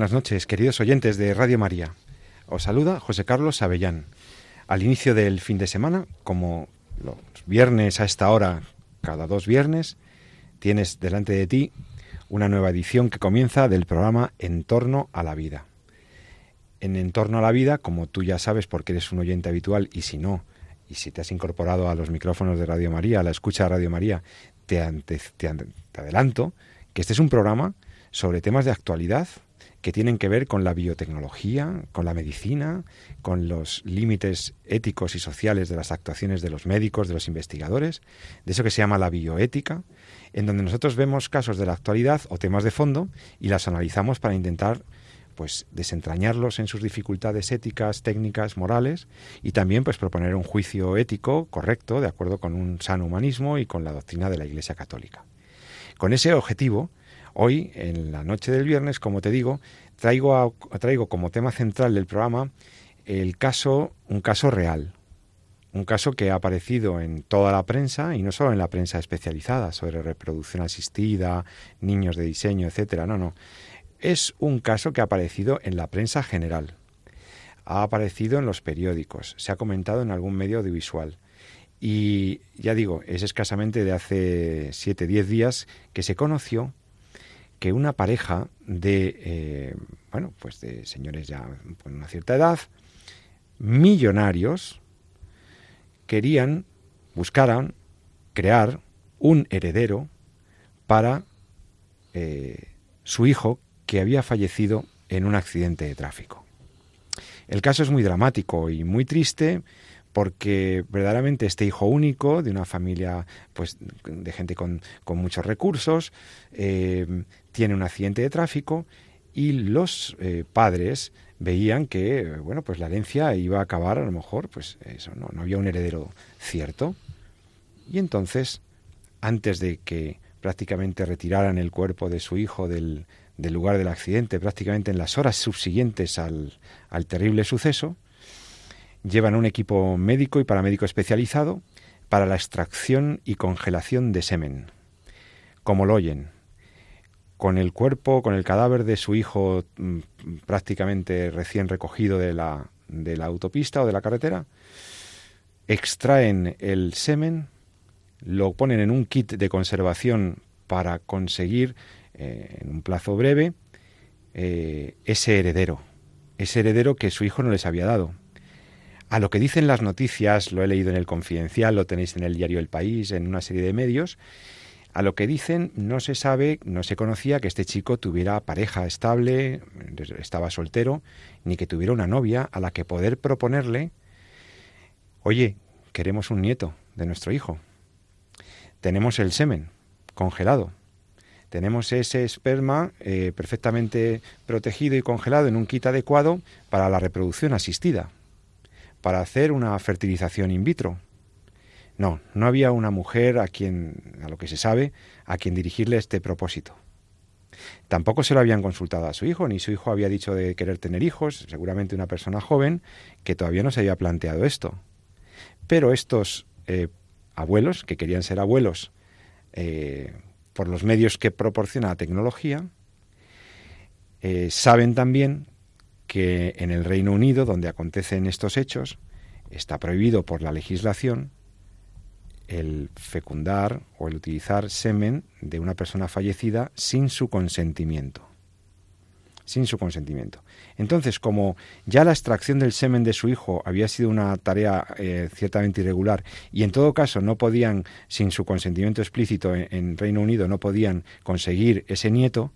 Buenas noches, queridos oyentes de Radio María. Os saluda José Carlos Avellán. Al inicio del fin de semana, como los viernes a esta hora, cada dos viernes, tienes delante de ti una nueva edición que comienza del programa En torno a la vida. En En torno a la vida, como tú ya sabes porque eres un oyente habitual y si no, y si te has incorporado a los micrófonos de Radio María, a la escucha de Radio María, te, te adelanto que este es un programa sobre temas de actualidad, que tienen que ver con la biotecnología, con la medicina, con los límites éticos y sociales de las actuaciones de los médicos, de los investigadores, de eso que se llama la bioética, en donde nosotros vemos casos de la actualidad o temas de fondo y las analizamos para intentar pues desentrañarlos en sus dificultades éticas, técnicas, morales y también pues proponer un juicio ético correcto de acuerdo con un sano humanismo y con la doctrina de la Iglesia Católica. Con ese objetivo, Hoy, en la noche del viernes, como te digo, traigo, traigo como tema central del programa el caso, un caso real, un caso que ha aparecido en toda la prensa y no solo en la prensa especializada sobre reproducción asistida, niños de diseño, etcétera. No, no. Es un caso que ha aparecido en la prensa general. Ha aparecido en los periódicos, se ha comentado en algún medio audiovisual. Y ya digo, es escasamente de hace 7, diez días que se conoció que una pareja de, eh, bueno, pues de señores ya con una cierta edad, millonarios, querían, buscaran crear un heredero para eh, su hijo que había fallecido en un accidente de tráfico. El caso es muy dramático y muy triste porque verdaderamente este hijo único de una familia pues de gente con, muchos recursos eh, tiene un accidente de tráfico y los eh, padres veían que bueno pues la herencia iba a acabar a lo mejor pues eso no, no había un heredero cierto. Y entonces antes de que prácticamente retiraran el cuerpo de su hijo del, del lugar del accidente prácticamente en las horas subsiguientes al, al terrible suceso llevan un equipo médico y paramédico especializado para la extracción y congelación de semen. Como lo oyen, con el cuerpo, con el cadáver de su hijo mm, prácticamente recién recogido de la, de la autopista o de la carretera, extraen el semen, lo ponen en un kit de conservación para conseguir eh, en un plazo breve eh, ese heredero, ese heredero que su hijo no les había dado. A lo que dicen las noticias, lo he leído en el Confidencial, lo tenéis en el diario El País, en una serie de medios, a lo que dicen no se sabe, no se conocía que este chico tuviera pareja estable, estaba soltero, ni que tuviera una novia a la que poder proponerle, oye, queremos un nieto de nuestro hijo. Tenemos el semen congelado. Tenemos ese esperma eh, perfectamente protegido y congelado en un kit adecuado para la reproducción asistida para hacer una fertilización in vitro. No, no había una mujer a quien, a lo que se sabe, a quien dirigirle este propósito. Tampoco se lo habían consultado a su hijo, ni su hijo había dicho de querer tener hijos, seguramente una persona joven que todavía no se había planteado esto. Pero estos eh, abuelos, que querían ser abuelos eh, por los medios que proporciona la tecnología, eh, saben también que en el Reino Unido, donde acontecen estos hechos, está prohibido por la legislación el fecundar o el utilizar semen de una persona fallecida sin su consentimiento. Sin su consentimiento. Entonces, como ya la extracción del semen de su hijo había sido una tarea eh, ciertamente irregular y en todo caso no podían, sin su consentimiento explícito en, en Reino Unido, no podían conseguir ese nieto,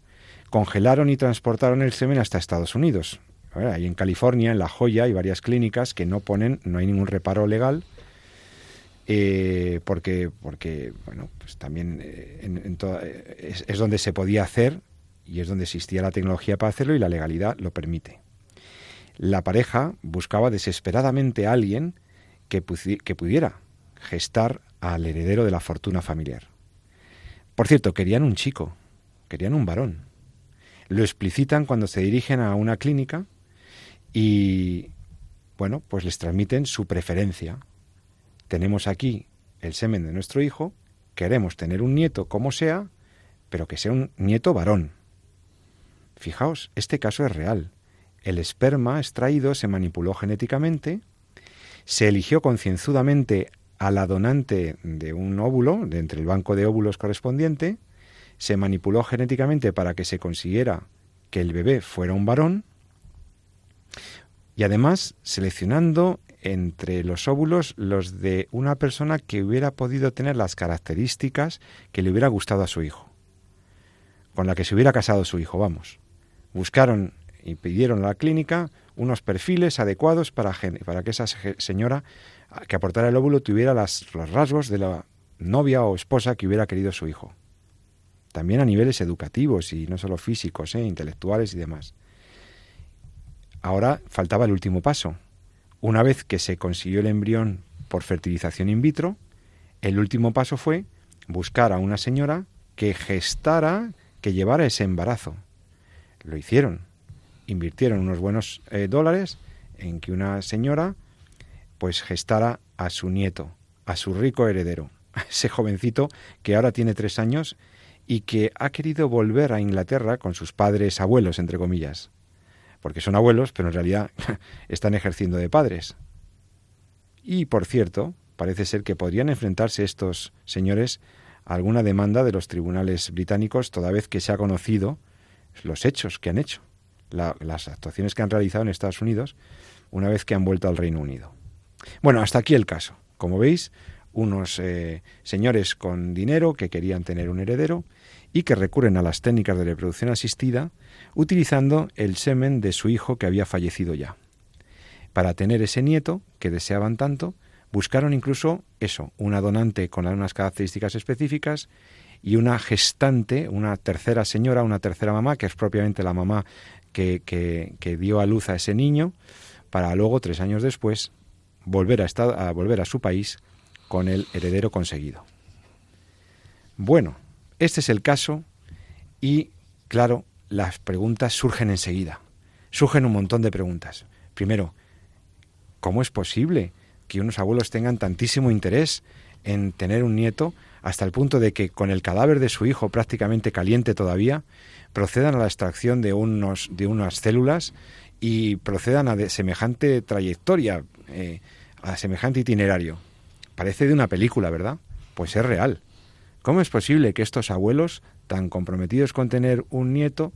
congelaron y transportaron el semen hasta Estados Unidos, Ahí en California, en La Joya, hay varias clínicas que no ponen, no hay ningún reparo legal, eh, porque, porque, bueno, pues también eh, en, es, donde se podía hacer y es donde existía la tecnología para hacerlo y la legalidad lo permite. La pareja buscaba desesperadamente a alguien que pudiera gestar al heredero de la fortuna familiar. Por cierto, querían un chico, querían un varón. Lo explicitan cuando se dirigen a una clínica y, bueno, pues les transmiten su preferencia. Tenemos aquí el semen de nuestro hijo, queremos tener un nieto como sea, pero que sea un nieto varón. Fijaos, este caso es real. El esperma extraído se manipuló genéticamente, se eligió concienzudamente a la donante de un óvulo, de entre el banco de óvulos correspondiente, se manipuló genéticamente para que se consiguiera que el bebé fuera un varón, y además seleccionando entre los óvulos los de una persona que hubiera podido tener las características que le hubiera gustado a su hijo, con la que se hubiera casado su hijo, vamos. Buscaron y pidieron a la clínica unos perfiles adecuados para, para que esa señora que aportara el óvulo tuviera las, los rasgos de la novia o esposa que hubiera querido su hijo. También a niveles educativos y no solo físicos, ¿eh? intelectuales y demás. Ahora faltaba el último paso. Una vez que se consiguió el embrión por fertilización in vitro, el último paso fue buscar a una señora que gestara, que llevara ese embarazo. Lo hicieron. Invirtieron unos buenos eh, dólares en que una señora pues gestara a su nieto, a su rico heredero, a ese jovencito que ahora tiene tres años y que ha querido volver a Inglaterra con sus padres abuelos, entre comillas, porque son abuelos, pero en realidad están ejerciendo de padres. Y, por cierto, parece ser que podrían enfrentarse estos señores a alguna demanda de los tribunales británicos toda vez que se ha conocido los hechos que han hecho, las actuaciones que han realizado en Estados Unidos una vez que han vuelto al Reino Unido. Bueno, hasta aquí el caso. Como veis, unos eh, señores con dinero que querían tener un heredero y que recurren a las técnicas de reproducción asistida utilizando el semen de su hijo que había fallecido ya. Para tener ese nieto que deseaban tanto, buscaron incluso eso, una donante con unas características específicas y una gestante, una tercera señora, una tercera mamá, que es propiamente la mamá que, que dio a luz a ese niño, para luego, tres años después, volver a, a volver a su país con el heredero conseguido. Bueno, este es el caso y, claro, las preguntas surgen enseguida. Surgen un montón de preguntas. Primero, ¿cómo es posible que unos abuelos tengan tantísimo interés en tener un nieto hasta el punto de que con el cadáver de su hijo prácticamente caliente todavía, procedan a la extracción de, unos, de unas células y procedan a semejante trayectoria, eh, a semejante itinerario. Parece de una película, ¿verdad? Pues es real. ¿Cómo es posible que estos abuelos, tan comprometidos con tener un nieto,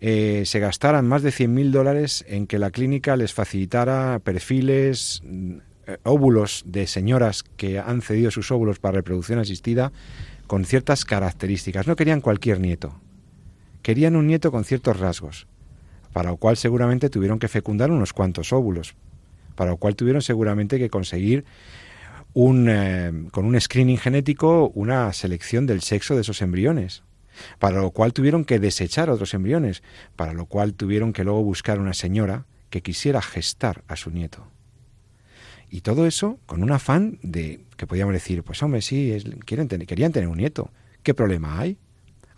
eh, se gastaran más de 100.000 dólares en que la clínica les facilitara perfiles, mm, óvulos de señoras que han cedido sus óvulos para reproducción asistida con ciertas características? No querían cualquier nieto. Querían un nieto con ciertos rasgos para lo cual seguramente tuvieron que fecundar unos cuantos óvulos, para lo cual tuvieron seguramente que conseguir un, eh, con un screening genético una selección del sexo de esos embriones, para lo cual tuvieron que desechar otros embriones, para lo cual tuvieron que luego buscar una señora que quisiera gestar a su nieto. Y todo eso con un afán de que podíamos decir, pues hombre, sí, quieren querían tener un nieto. ¿Qué problema hay?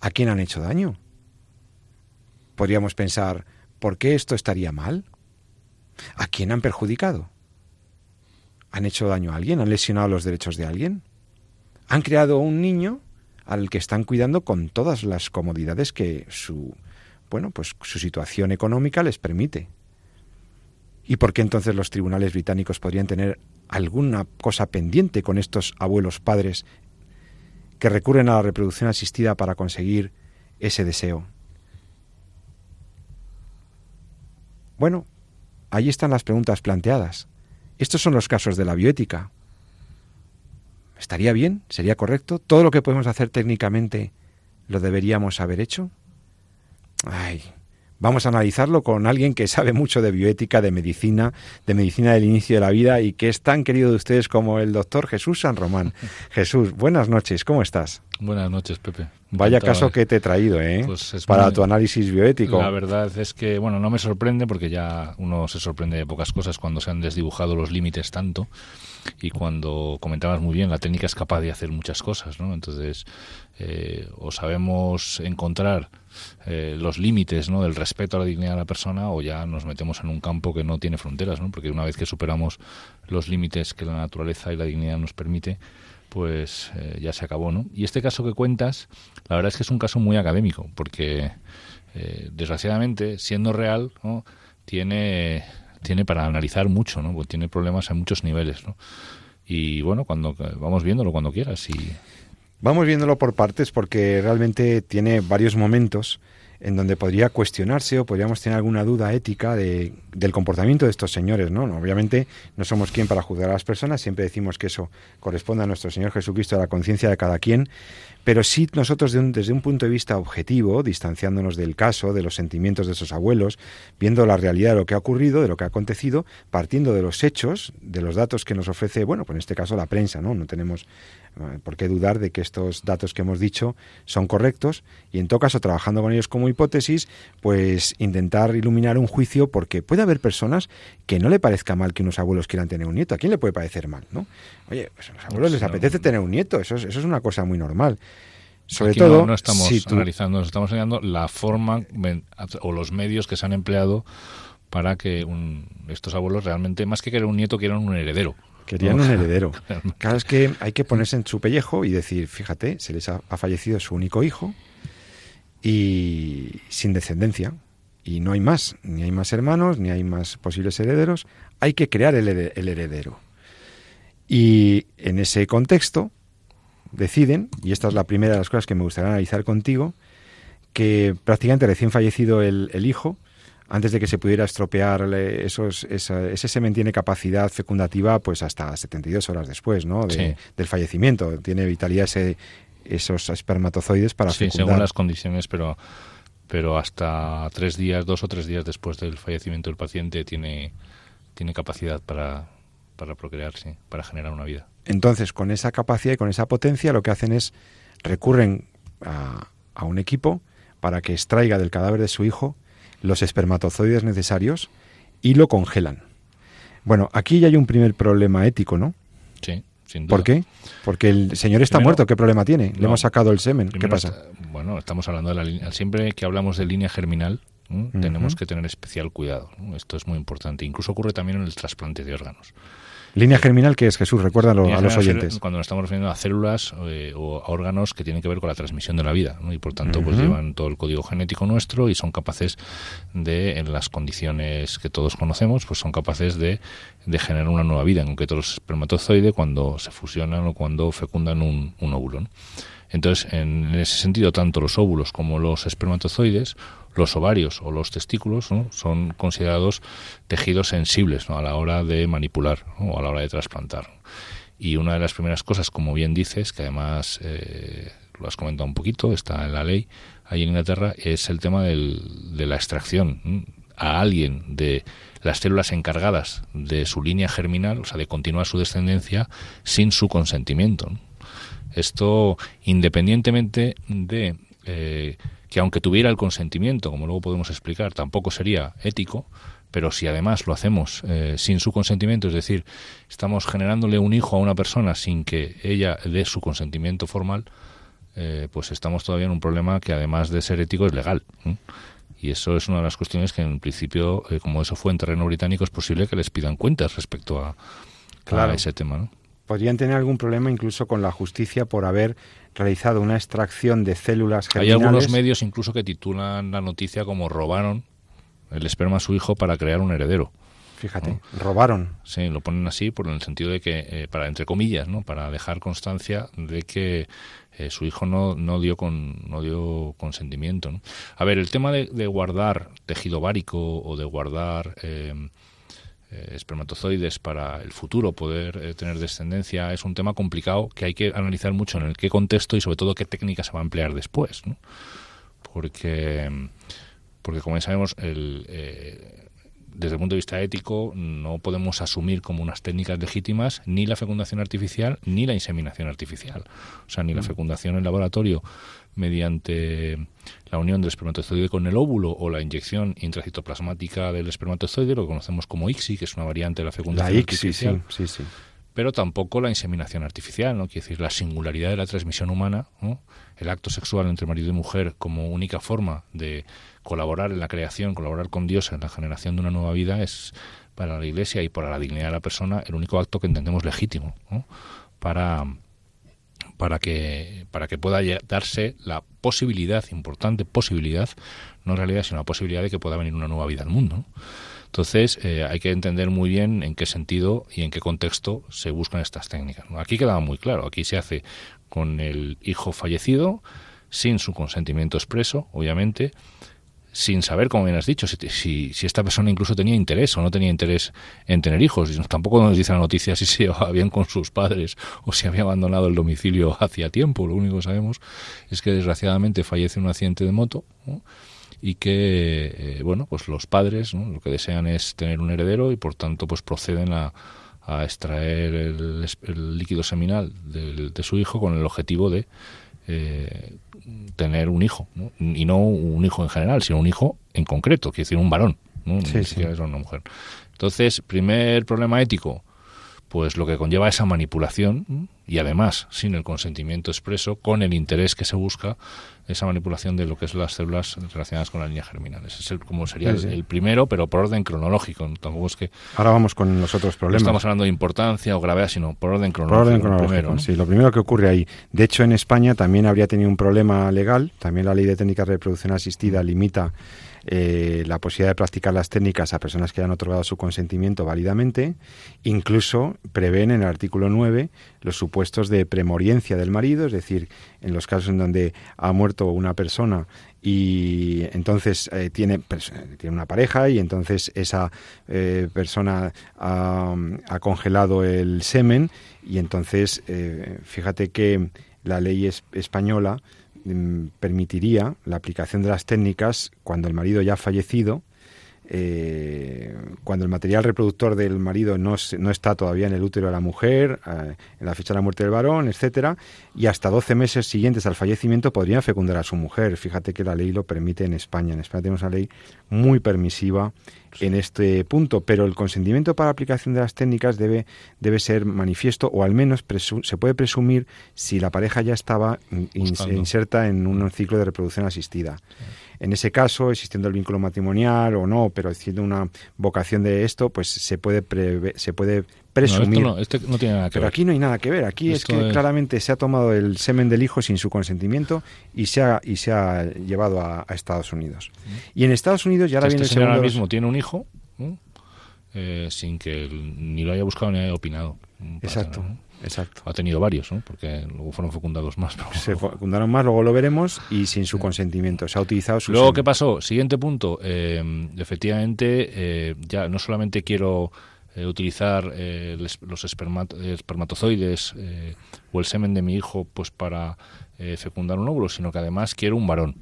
¿A quién han hecho daño? Podríamos pensar, ¿Por qué esto estaría mal? ¿A quién han perjudicado? ¿Han hecho daño a alguien? ¿Han lesionado los derechos de alguien? ¿Han creado un niño al que están cuidando con todas las comodidades que su bueno, pues su situación económica les permite? ¿Y por qué entonces los tribunales británicos podrían tener alguna cosa pendiente con estos abuelos padres que recurren a la reproducción asistida para conseguir ese deseo? Bueno, ahí están las preguntas planteadas. Estos son los casos de la bioética. ¿Estaría bien? ¿Sería correcto? ¿Todo lo que podemos hacer técnicamente lo deberíamos haber hecho? Ay, Vamos a analizarlo con alguien que sabe mucho de bioética, de medicina, de medicina del inicio de la vida y que es tan querido de ustedes como el doctor Jesús San Román. Jesús, buenas noches, ¿cómo estás? Buenas noches, Pepe. Vaya caso que te he traído, ¿eh? Pues Para tu análisis bioético. La verdad es que, bueno, no me sorprende porque ya uno se sorprende de pocas cosas cuando se han desdibujado los límites tanto y cuando comentabas muy bien, la técnica es capaz de hacer muchas cosas, ¿no? Entonces, eh, o sabemos encontrar eh, los límites ¿no? del respeto a la dignidad de la persona o ya nos metemos en un campo que no tiene fronteras, ¿no? porque una vez que superamos los límites que la naturaleza y la dignidad nos permite, pues eh, ya se acabó. ¿no? Y este caso que cuentas, la verdad es que es un caso muy académico, porque desgraciadamente, siendo real, tiene tiene para analizar mucho, ¿no? Tiene problemas a muchos niveles, ¿no? Y bueno, cuando vamos viéndolo cuando quieras y Vamos viéndolo por partes porque realmente tiene varios momentos en donde podría cuestionarse o podríamos tener alguna duda ética de, del comportamiento de estos señores, ¿no? Obviamente no somos quien para juzgar a las personas, siempre decimos que eso corresponde a nuestro Señor Jesucristo, a la conciencia de cada quien, pero sí nosotros desde un punto de vista objetivo, distanciándonos del caso, de los sentimientos de esos abuelos, viendo la realidad de lo que ha ocurrido, de lo que ha acontecido, partiendo de los hechos, de los datos que nos ofrece, bueno, pues en este caso la prensa, ¿no? No tenemos por qué dudar de que estos datos que hemos dicho son correctos y en todo caso trabajando con ellos como hipótesis, pues intentar iluminar un juicio porque puede haber personas que no le parezca mal que unos abuelos quieran tener un nieto. ¿A quién le puede parecer mal, no? Oye, pues a los abuelos les apetece tener un nieto, eso es, eso es una cosa muy normal. Sobre todo, no, estamos analizando, nos estamos enseñando la forma o los medios que se han empleado para que estos abuelos realmente, más que querer un nieto, quieran un heredero. Querían un heredero. Claro, es que hay que ponerse en su pellejo y decir, fíjate, se les ha, fallecido su único hijo y sin descendencia. Y no hay más, ni hay más hermanos, ni hay más posibles herederos. Hay que crear el, heredero. Y en ese contexto deciden, y esta es la primera de las cosas que me gustaría analizar contigo, que prácticamente recién fallecido el hijo, antes de que se pudiera estropear esos, ese semen tiene capacidad fecundativa pues hasta 72 horas después ¿no? del fallecimiento. Tiene vitalidad ese, esos espermatozoides para sí, según las condiciones, pero, pero hasta tres días, dos o tres días después del fallecimiento del paciente tiene, tiene capacidad para, para procrearse, para generar una vida. Entonces, con esa capacidad y con esa potencia, lo que hacen es recurren a, a un equipo para que extraiga del cadáver de su hijo los espermatozoides necesarios y lo congelan. Bueno, aquí ya hay un primer problema ético, ¿no? Sí, sin duda. ¿Por qué? Porque el señor está muerto, ¿qué problema tiene? Le hemos sacado el semen, ¿qué pasa? bueno, estamos hablando de la línea, siempre que hablamos de línea germinal, tenemos que tener especial cuidado. Esto es muy importante. Incluso ocurre también en el trasplante de órganos. Línea germinal, que es Jesús? Recuérdalo a los oyentes. Cuando nos estamos refiriendo a células eh, o a órganos que tienen que ver con la transmisión de la vida, y por tanto pues llevan todo el código genético nuestro y son capaces de, en las condiciones que todos conocemos, pues son capaces de, de generar una nueva vida, en concreto los espermatozoides cuando se fusionan o cuando fecundan un, un óvulo. Entonces, en ese sentido, tanto los óvulos como los espermatozoides los ovarios o los testículos son considerados tejidos sensibles a la hora de manipular o a la hora de trasplantar. Y una de las primeras cosas, como bien dices, que además eh, lo has comentado un poquito, está en la ley ahí en Inglaterra, es el tema de la extracción a alguien de las células encargadas de su línea germinal, o sea, de continuar su descendencia sin su consentimiento. Esto, independientemente de eh, que aunque tuviera el consentimiento, como luego podemos explicar, tampoco sería ético, pero si además lo hacemos eh, sin su consentimiento, es decir, estamos generándole un hijo a una persona sin que ella dé su consentimiento formal, eh, pues estamos todavía en un problema que además de ser ético es legal. Y eso es una de las cuestiones que en principio, eh, como eso fue en terreno británico, es posible que les pidan cuentas respecto a, a ese tema. ¿no? Podrían tener algún problema incluso con la justicia por haber realizado una extracción de células germinales. Hay algunos medios incluso que titulan la noticia como robaron el esperma a su hijo para crear un heredero. Fíjate, robaron. Sí, lo ponen así por el sentido de que, eh, para entre comillas, ¿no? Para dejar constancia de que eh, su hijo no, no dio con, no dio consentimiento. ¿no? A ver, el tema de, guardar tejido várico o de guardar eh, eh, espermatozoides para el futuro poder eh, tener descendencia es un tema complicado que hay que analizar mucho en el qué contexto y sobre todo qué técnica se va a emplear después. Porque porque como ya sabemos, el, eh, desde el punto de vista ético, no podemos asumir como unas técnicas legítimas ni la fecundación artificial ni la inseminación artificial. O sea, ni la mm. fecundación en laboratorio mediante la unión del espermatozoide con el óvulo o la inyección intracitoplasmática del espermatozoide, lo que conocemos como ICSI, que es una variante de la fecundación artificial. Sí, sí, Pero tampoco la inseminación artificial, ¿no? Quiere decir, la singularidad de la transmisión humana, el acto sexual entre marido y mujer como única forma de colaborar en la creación, colaborar con Dios en la generación de una nueva vida es para la Iglesia y para la dignidad de la persona el único acto que entendemos legítimo para para que para que pueda darse la posibilidad importante posibilidad no realidad sino la posibilidad de que pueda venir una nueva vida al mundo entonces eh, hay que entender muy bien en qué sentido y en qué contexto se buscan estas técnicas aquí quedaba muy claro aquí se hace con el hijo fallecido sin su consentimiento expreso obviamente sin saber, como bien has dicho, si, si, esta persona incluso tenía interés o no tenía interés en tener hijos. Tampoco nos dice la noticia si se llevaba bien con sus padres o si había abandonado el domicilio hacía tiempo. Lo único que sabemos es que desgraciadamente fallece en un accidente de moto y que, eh, bueno, pues los padres lo que desean es tener un heredero y por tanto pues proceden a, extraer el, líquido seminal de su hijo con el objetivo de eh, tener un hijo, y no un hijo en general, sino un hijo en concreto, quiere decir un varón, ¿no? una mujer. Entonces, primer problema ético, pues lo que conlleva esa manipulación y además sin el consentimiento expreso, con el interés que se busca, esa manipulación de lo que es las células relacionadas con la línea germinal. Ese es el, como sería el, primero, pero por orden cronológico. Tampoco es que ahora vamos con los otros problemas. No estamos hablando de importancia o gravedad, sino por orden cronológico. Por orden cronológico, sí. Lo primero que ocurre ahí. De hecho, en España también habría tenido un problema legal. También la ley de técnica de reproducción asistida limita eh, la posibilidad de practicar las técnicas a personas que hayan otorgado su consentimiento válidamente, incluso prevén en el artículo 9 los supuestos de premoriencia del marido, es decir, en los casos en donde ha muerto una persona y entonces eh, tiene, tiene una pareja y entonces esa eh, persona ha, congelado el semen y entonces fíjate que la ley española Mm, permitiría la aplicación de las técnicas cuando el marido ya ha fallecido, eh, cuando el material reproductor del marido no, no, está todavía en el útero de la mujer, eh, en la fecha de la muerte del varón, etcétera, y hasta 12 meses siguientes al fallecimiento podrían fecundar a su mujer. Fíjate que la ley lo permite en España. En España tenemos una ley muy permisiva en este punto, pero el consentimiento para aplicación de las técnicas debe, debe ser manifiesto o al menos se puede presumir si la pareja ya estaba inserta en un ciclo de reproducción asistida. En ese caso, existiendo el vínculo matrimonial o no, pero siendo una vocación de esto, pues se puede se puede presumir. No, esto no, tiene nada que pero aquí no hay nada que ver. Aquí es que claramente se ha tomado el semen del hijo sin su consentimiento y se ha, y se ha llevado a, Estados Unidos. Y en Estados Unidos ya ahora este viene el segundo... ahora mismo tiene un hijo eh, sin que ni lo haya buscado ni haya opinado. Exacto. Exacto. Ha tenido varios, ¿no? Porque luego fueron fecundados más. Se fecundaron más, luego lo veremos, y sin su consentimiento. Se ha utilizado su. Luego, ¿qué pasó? Siguiente punto. Eh, efectivamente, eh, ya no solamente quiero eh, utilizar los espermatozoides o el semen de mi hijo pues para fecundar un óvulo, sino que además quiero un varón.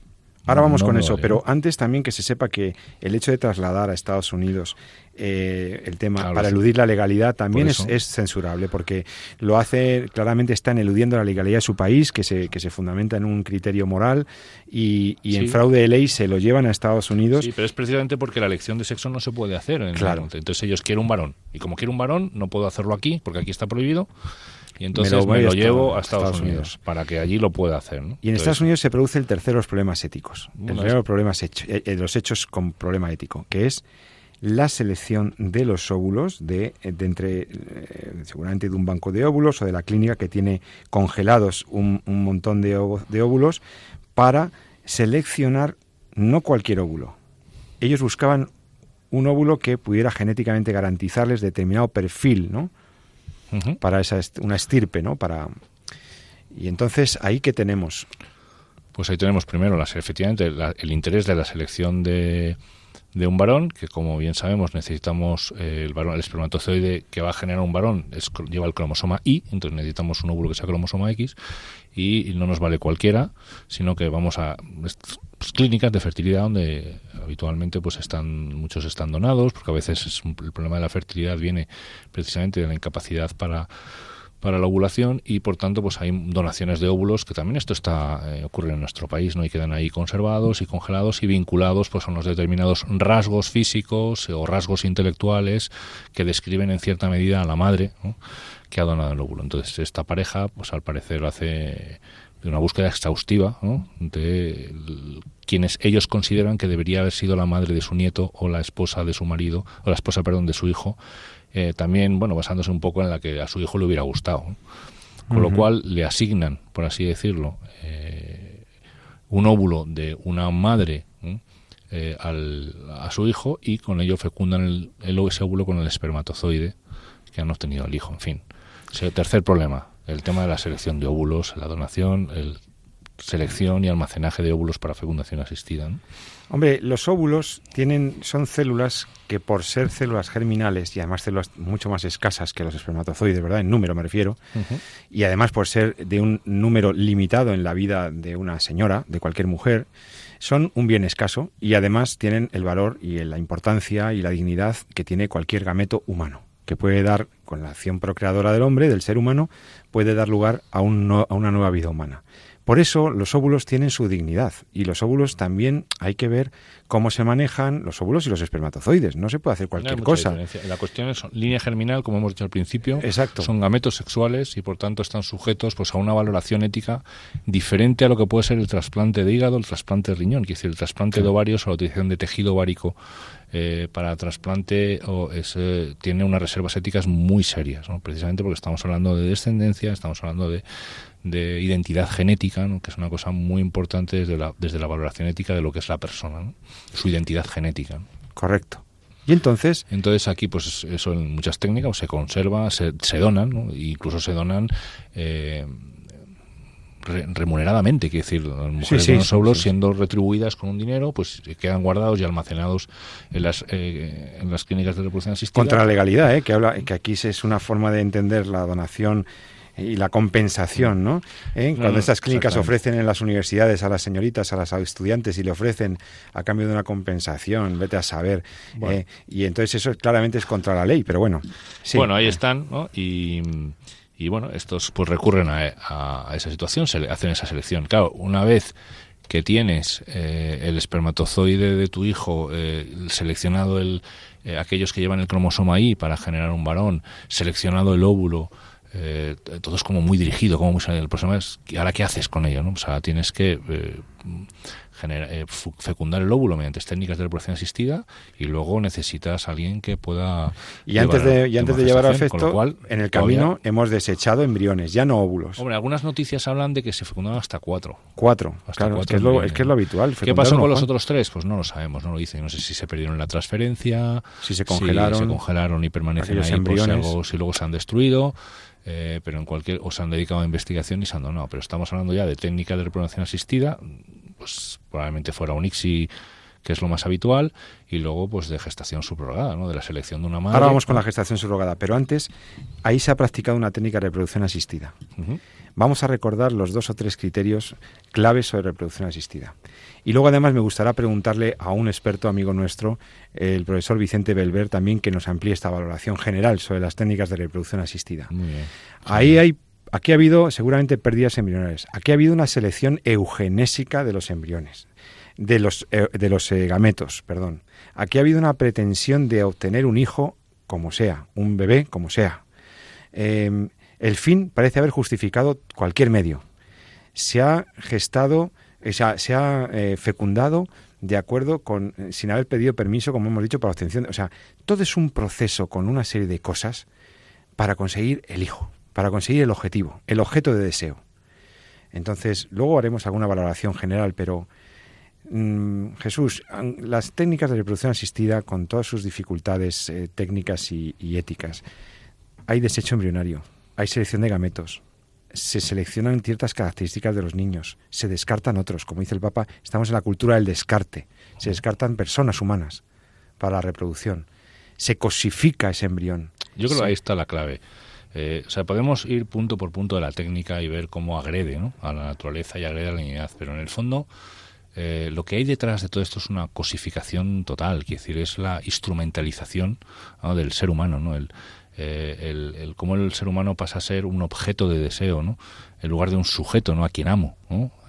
Ahora vamos con eso, pero antes también que se sepa que el hecho de trasladar a Estados Unidos eh, el tema para eludir la legalidad también es, censurable, porque lo hace, claramente están eludiendo la legalidad de su país, que se, que se fundamenta en un criterio moral, y, en fraude de ley se lo llevan a Estados Unidos. Sí, pero es precisamente porque la elección de sexo no se puede hacer. En claro. Entonces ellos quieren un varón, y como quiero un varón, no puedo hacerlo aquí, porque aquí está prohibido y entonces me lo, llevo a Estados, Unidos, para que allí lo pueda hacer. Y en Estados Unidos se produce el tercero de los problemas éticos, el primero de los problemas eh, eh, los hechos con problema ético, que es la selección de los óvulos de, entre eh, seguramente de un banco de óvulos o de la clínica que tiene congelados un, montón de, de óvulos para seleccionar no cualquier óvulo. Ellos buscaban un óvulo que pudiera genéticamente garantizarles determinado perfil, ¿no? para esa una estirpe, ¿no? Para y entonces ahí que tenemos. Pues ahí tenemos primero las, efectivamente el interés de la selección de, de un varón, que como bien sabemos necesitamos eh, el varón, el espermatozoide que va a generar un varón es, lleva el cromosoma Y, entonces necesitamos un óvulo que sea cromosoma X y, no nos vale cualquiera, sino que vamos a pues, clínicas de fertilidad donde habitualmente pues están muchos están donados porque a veces es el problema de la fertilidad viene precisamente de la incapacidad para para la ovulación y por tanto pues hay donaciones de óvulos que también esto está eh, ocurre en nuestro país no y quedan ahí conservados y congelados y vinculados pues a unos determinados rasgos físicos o rasgos intelectuales que describen en cierta medida a la madre que ha donado el óvulo. Entonces esta pareja pues al parecer hace una búsqueda exhaustiva de quienes ellos consideran que debería haber sido la madre de su nieto o la esposa de su marido o la esposa perdón de su hijo eh, también, bueno, basándose un poco en la que a su hijo le hubiera gustado. Con lo cual le asignan, por así decirlo, eh, un óvulo de una madre eh, al, a su hijo y con ello fecundan el, ese óvulo con el espermatozoide que han obtenido el hijo. En fin, el tercer problema, el tema de la selección de óvulos, la donación, el selección y almacenaje de óvulos para fecundación asistida. Hombre, los óvulos tienen, son células que por ser células germinales y además células mucho más escasas que los espermatozoides, ¿verdad? En número me refiero. Y además por ser de un número limitado en la vida de una señora, de cualquier mujer, son un bien escaso y además tienen el valor y la importancia y la dignidad que tiene cualquier gameto humano, que puede dar, con la acción procreadora del hombre, del ser humano, puede dar lugar a, a una nueva vida humana. Por eso los óvulos tienen su dignidad y los óvulos también hay que ver cómo se manejan los óvulos y los espermatozoides. No se puede hacer cualquier cosa. La cuestión es línea germinal, como hemos dicho al principio. Exacto. Son gametos sexuales y por tanto están sujetos pues a una valoración ética diferente a lo que puede ser el trasplante de hígado, el trasplante de riñón, que es decir, el trasplante de ovarios o la utilización de tejido ovárico eh, para trasplante o eh, tiene unas reservas éticas muy serias, precisamente porque estamos hablando de descendencia, estamos hablando de de identidad genética, que es una cosa muy importante desde la, desde la valoración ética de lo que es la persona, su identidad genética. Correcto. Y entonces. Entonces aquí, pues eso en muchas técnicas se conserva, se, se donan, incluso se donan. Eh, remuneradamente, quiere decir, las mujeres de los óvulos siendo retribuidas con un dinero, pues quedan guardados y almacenados en las, eh, en las clínicas de reproducción asistida. Contra la legalidad, ¿eh? que, habla, que aquí es una forma de entender la donación y la compensación, ¿no? ¿Eh? Cuando estas clínicas ofrecen en las universidades a las señoritas, a las estudiantes y le ofrecen a cambio de una compensación, vete a saber. ¿eh? y entonces eso claramente es contra la ley, pero bueno. Bueno, ahí están, ¿no? Y, y bueno, estos pues recurren a, esa situación, se hacen esa selección. Claro, una vez que tienes eh, el espermatozoide de tu hijo seleccionado el aquellos que llevan el cromosoma Y para generar un varón, seleccionado el óvulo eh, todo es como muy dirigido, como muy, el problema es, ¿ahora qué haces con ello? ¿no? O sea, tienes que eh, eh, fecundar el óvulo mediante técnicas de reproducción asistida y luego necesitas a alguien que pueda... Y antes de, y antes de llevar a efecto, en el camino hemos desechado embriones, ya no óvulos. Hombre, algunas noticias hablan de que se fecundan hasta cuatro. Cuatro, claro, es, que es, lo, es, que es lo habitual. ¿Qué pasó con los otros tres? Pues no lo sabemos, no lo dicen. No sé si se perdieron en la transferencia, si se congelaron, se congelaron y permanecen ahí, embriones. si luego se han destruido. Eh, pero en cualquier o se han dedicado a investigación y se han donado. Pero estamos hablando ya de técnica de reproducción asistida, pues probablemente fuera un ICSI que es lo más habitual, y luego pues de gestación subrogada, ¿no? de la selección de una madre. Ahora vamos con la gestación subrogada, pero antes ahí se ha practicado una técnica de reproducción asistida. Vamos a recordar los dos o tres criterios claves sobre reproducción asistida. Y luego además me gustaría preguntarle a un experto amigo nuestro, el profesor Vicente Belver, también que nos amplíe esta valoración general sobre las técnicas de reproducción asistida. Ahí hay Aquí ha habido seguramente pérdidas embrionales. Aquí ha habido una selección eugenésica de los embriones, de los, eh, de los eh, gametos, perdón. Aquí ha habido una pretensión de obtener un hijo como sea, un bebé como sea. Em, el fin parece haber justificado cualquier medio. Se ha gestado se ha eh, fecundado de acuerdo con, sin haber pedido permiso, como hemos dicho, para obtención. O sea, todo es un proceso con una serie de cosas para conseguir el hijo, para conseguir el objetivo, el objeto de deseo. Entonces, luego haremos alguna valoración general, pero mm, Jesús, las técnicas de reproducción asistida, con todas sus dificultades eh, técnicas y éticas, hay desecho embrionario, hay selección de gametos, se seleccionan ciertas características de los niños, se descartan otros. Como dice el Papa, estamos en la cultura del descarte. Se descartan personas humanas para la reproducción. Se cosifica ese embrión. Yo creo que ahí está la clave. Eh, o sea, podemos ir punto por punto de la técnica y ver cómo agrede a la naturaleza y agrede a la dignidad, pero en el fondo eh, lo que hay detrás de todo esto es una cosificación total, quiere decir, es la instrumentalización del ser humano, ¿no? El, eh, el, cómo el ser humano pasa a ser un objeto de deseo, ¿no? en lugar de un sujeto, ¿no? A quien amo.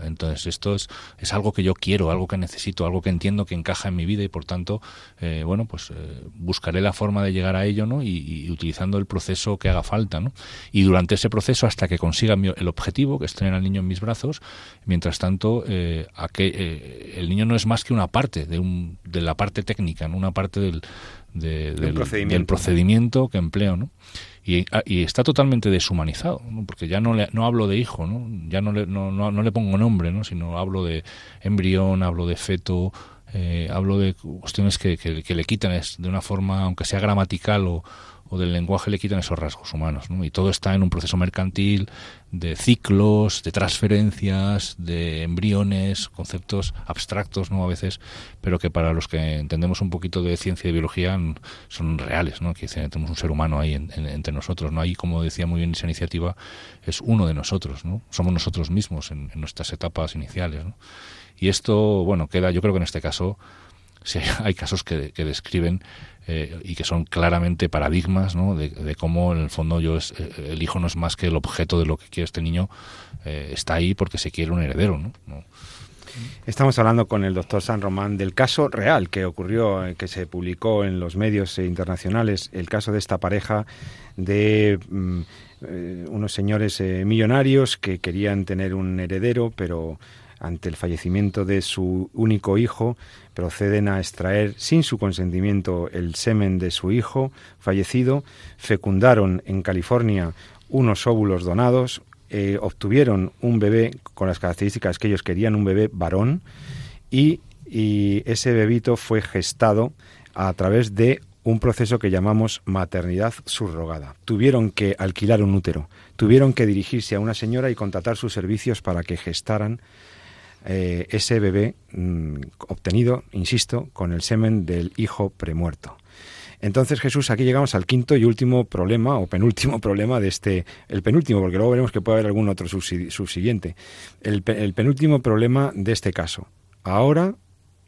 Entonces esto es, es algo que yo quiero, algo que necesito, algo que entiendo que encaja en mi vida y por tanto, eh, bueno, pues eh, buscaré la forma de llegar a ello, ¿no? Y, utilizando el proceso que haga falta, ¿no? Y durante ese proceso hasta que consiga el objetivo, que es tener al niño en mis brazos, mientras tanto, eh, a que, el niño no es más que una parte de, un, de la parte técnica, ¿no? Una parte del, del, procedimiento. del procedimiento que empleo, ¿no? Ah, y, está totalmente deshumanizado, porque ya no, le, no hablo de hijo, ¿no? ya no le, no, no, le pongo nombre, ¿no? sino hablo de embrión, hablo de feto, eh, hablo de cuestiones que, que, que, le quitan es de una forma, aunque sea gramatical o, o del lenguaje le quitan esos rasgos humanos. ¿no? Y todo está en un proceso mercantil de ciclos, de transferencias, de embriones, conceptos abstractos, ¿no? A veces, pero que para los que entendemos un poquito de ciencia y de biología son reales, ¿no? Que tenemos un ser humano ahí entre nosotros, ¿no? Ahí, como decía muy bien esa iniciativa, es uno de nosotros, ¿no? Somos nosotros mismos en, nuestras etapas iniciales, ¿no? Y esto, bueno, queda, yo creo que en este caso, sí, hay casos que, describen eh, y que son claramente paradigmas ¿no? de, cómo en el fondo yo es, eh, el hijo no es más que el objeto de lo que quiere este niño eh, está ahí porque se quiere un heredero ¿no? Estamos hablando con el doctor San Román del caso real que ocurrió, que se publicó en los medios internacionales, el caso de esta pareja de mm, unos señores millonarios que querían tener un heredero, pero ante el fallecimiento de su único hijo, proceden a extraer sin su consentimiento el semen de su hijo fallecido, fecundaron en California unos óvulos donados, eh, obtuvieron un bebé con las características que ellos querían, un bebé varón, y, y ese bebito fue gestado a través de un proceso que llamamos maternidad subrogada. Tuvieron que alquilar un útero, tuvieron que dirigirse a una señora y contratar sus servicios para que gestaran eh, ese bebé mm, obtenido, insisto, con el semen del hijo premuerto. Entonces Jesús, aquí llegamos al quinto y último problema, o penúltimo problema de este, el penúltimo, porque luego veremos que puede haber algún otro subsiguiente, el, el penúltimo problema de este caso. Ahora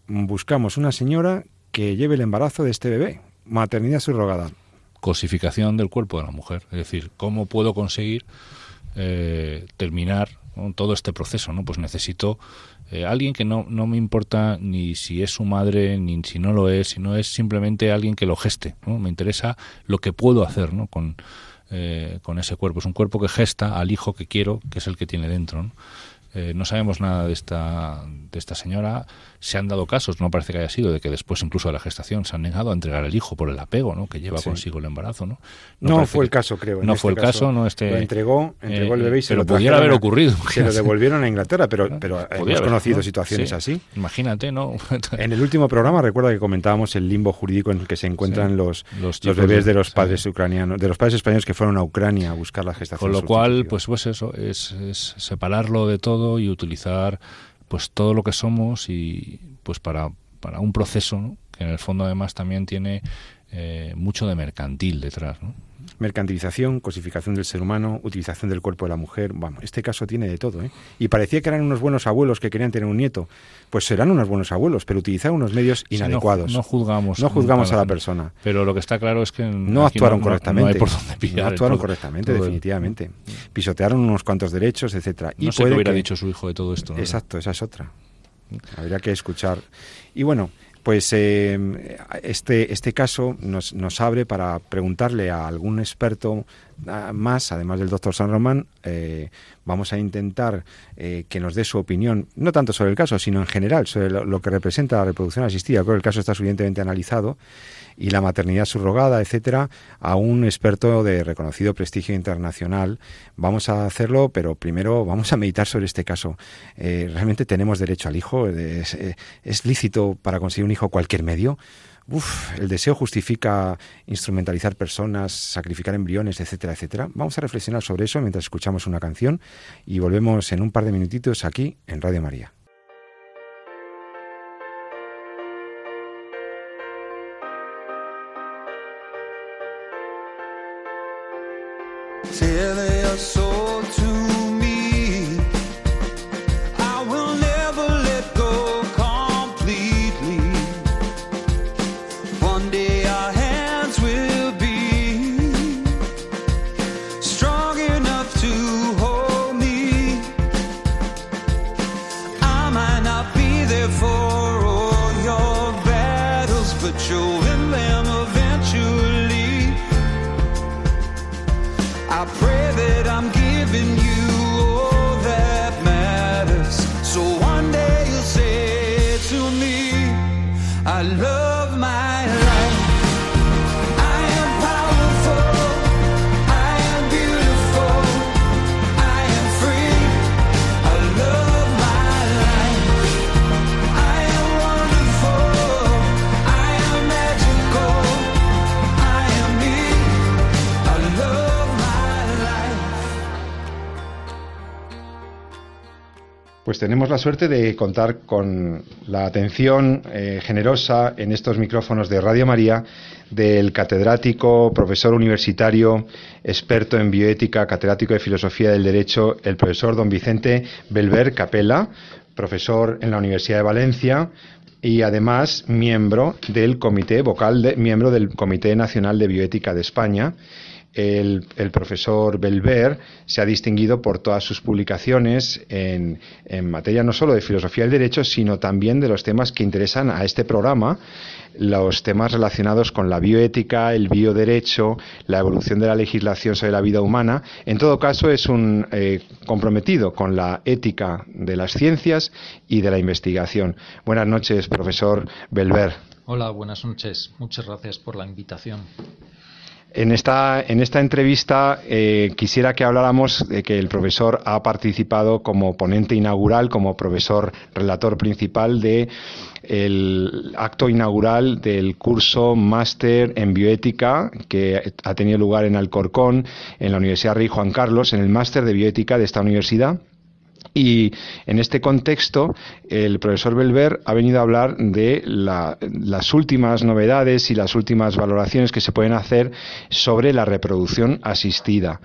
buscamos una señora que lleve el embarazo de este bebé, maternidad subrogada. Cosificación del cuerpo de la mujer, es decir, ¿cómo puedo conseguir eh, terminar todo este proceso, ¿no? Pues necesito eh, alguien que no, no me importa ni si es su madre, ni si no lo es, sino es simplemente alguien que lo geste, ¿no? Me interesa lo que puedo hacer, ¿no? Con, eh, con ese cuerpo. Es un cuerpo que gesta al hijo que quiero, que es el que tiene dentro, ¿no? Eh, no sabemos nada de esta, de esta señora. Se han dado casos, no parece que haya sido, de que después incluso de la gestación se han negado a entregar el hijo por el apego ¿no? que lleva consigo el embarazo. No, no, fue el caso, creo. No fue este el caso. no este, lo entregó, entregó el bebé y se pero lo pudiera haber ocurrido. Se lo devolvieron a Inglaterra, pero, pero hemos conocido situaciones así. Imagínate, ¿no? en el último programa recuerda que comentábamos el limbo jurídico en el que se encuentran los, los, bebés de, los padres ucranianos, de los padres españoles que fueron a Ucrania a buscar la gestación. Con lo cual, pues, pues eso, es, es separarlo de todo y utilizar pues todo lo que somos y pues para, para un proceso que en el fondo además también tiene eh, mucho de mercantil detrás. ¿no? mercantilización, cosificación del ser humano, utilización del cuerpo de la mujer. Vamos, este caso tiene de todo. ¿eh? Y parecía que eran unos buenos abuelos que querían tener un nieto. Pues serán unos buenos abuelos, pero utilizaron unos medios inadecuados. no, juzgamos. No juzgamos a la persona. Pero lo que está claro es que no actuaron correctamente. No, hay por dónde pillar. No actuaron correctamente, definitivamente. Pisotearon unos cuantos derechos, etcétera. No y sé qué hubiera dicho su hijo de todo esto. Exacto, esa es otra. Habría que escuchar. Y bueno, pues eh, este, este caso nos, nos abre para preguntarle a algún experto más, además del doctor San Román, eh, vamos a intentar eh, que nos dé su opinión, no tanto sobre el caso, sino en general, sobre lo, que representa la reproducción asistida. Creo que el caso está suficientemente analizado y la maternidad subrogada, etcétera, a un experto de reconocido prestigio internacional. Vamos a hacerlo, pero primero vamos a meditar sobre este caso. Eh, ¿Realmente tenemos derecho al hijo? ¿Es, ¿Es lícito para conseguir un hijo cualquier medio? El deseo justifica instrumentalizar personas, sacrificar embriones, etcétera, etcétera. Vamos a reflexionar sobre eso mientras escuchamos una canción y volvemos en un par de minutitos aquí en Radio María. Pues tenemos la suerte de contar con la atención eh, generosa en estos micrófonos de Radio María del catedrático, profesor universitario, experto en bioética, catedrático de filosofía del derecho, el profesor don Vicente Belver Capella, profesor en la Universidad de Valencia y además miembro del comité vocal, miembro del Comité Nacional de Bioética de España el, profesor Belver se ha distinguido por todas sus publicaciones en, materia no solo de filosofía del derecho, sino también de los temas que interesan a este programa, los temas relacionados con la bioética, el bioderecho, la evolución de la legislación sobre la vida humana. En todo caso, es un eh, comprometido con la ética de las ciencias y de la investigación. Buenas noches, profesor Belver. Hola, buenas noches. Muchas gracias por la invitación. En esta, en esta entrevista eh, quisiera que habláramos de que el profesor ha participado como ponente inaugural, como profesor relator principal de acto inaugural del curso máster en bioética que ha tenido lugar en Alcorcón, en la Universidad Rey Juan Carlos, en el máster de bioética de esta universidad. Y en este contexto, el profesor Belver ha venido a hablar de las últimas novedades y las últimas valoraciones que se pueden hacer sobre la reproducción asistida.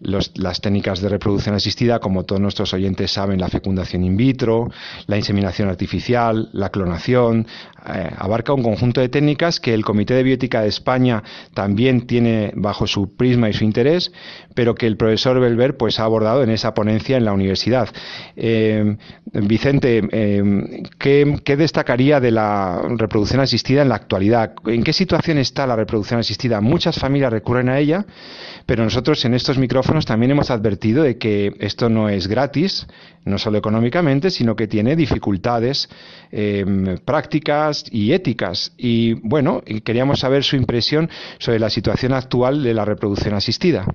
Las técnicas de reproducción asistida, como todos nuestros oyentes saben, la fecundación in vitro, la inseminación artificial, la clonación, eh, abarca un conjunto de técnicas que el Comité de Biótica de España también tiene bajo su prisma y su interés, pero que el profesor Belver pues, ha abordado en esa ponencia en la universidad. Eh, Vicente, eh, ¿qué, ¿qué destacaría de la reproducción asistida en la actualidad? ¿En qué situación está la reproducción asistida? Muchas familias recurren a ella, pero nosotros en estos micrófonos también hemos advertido de que esto no es gratis, no solo económicamente, sino que tiene dificultades em, prácticas y éticas. Y bueno, queríamos saber su impresión sobre la situación actual de la reproducción asistida.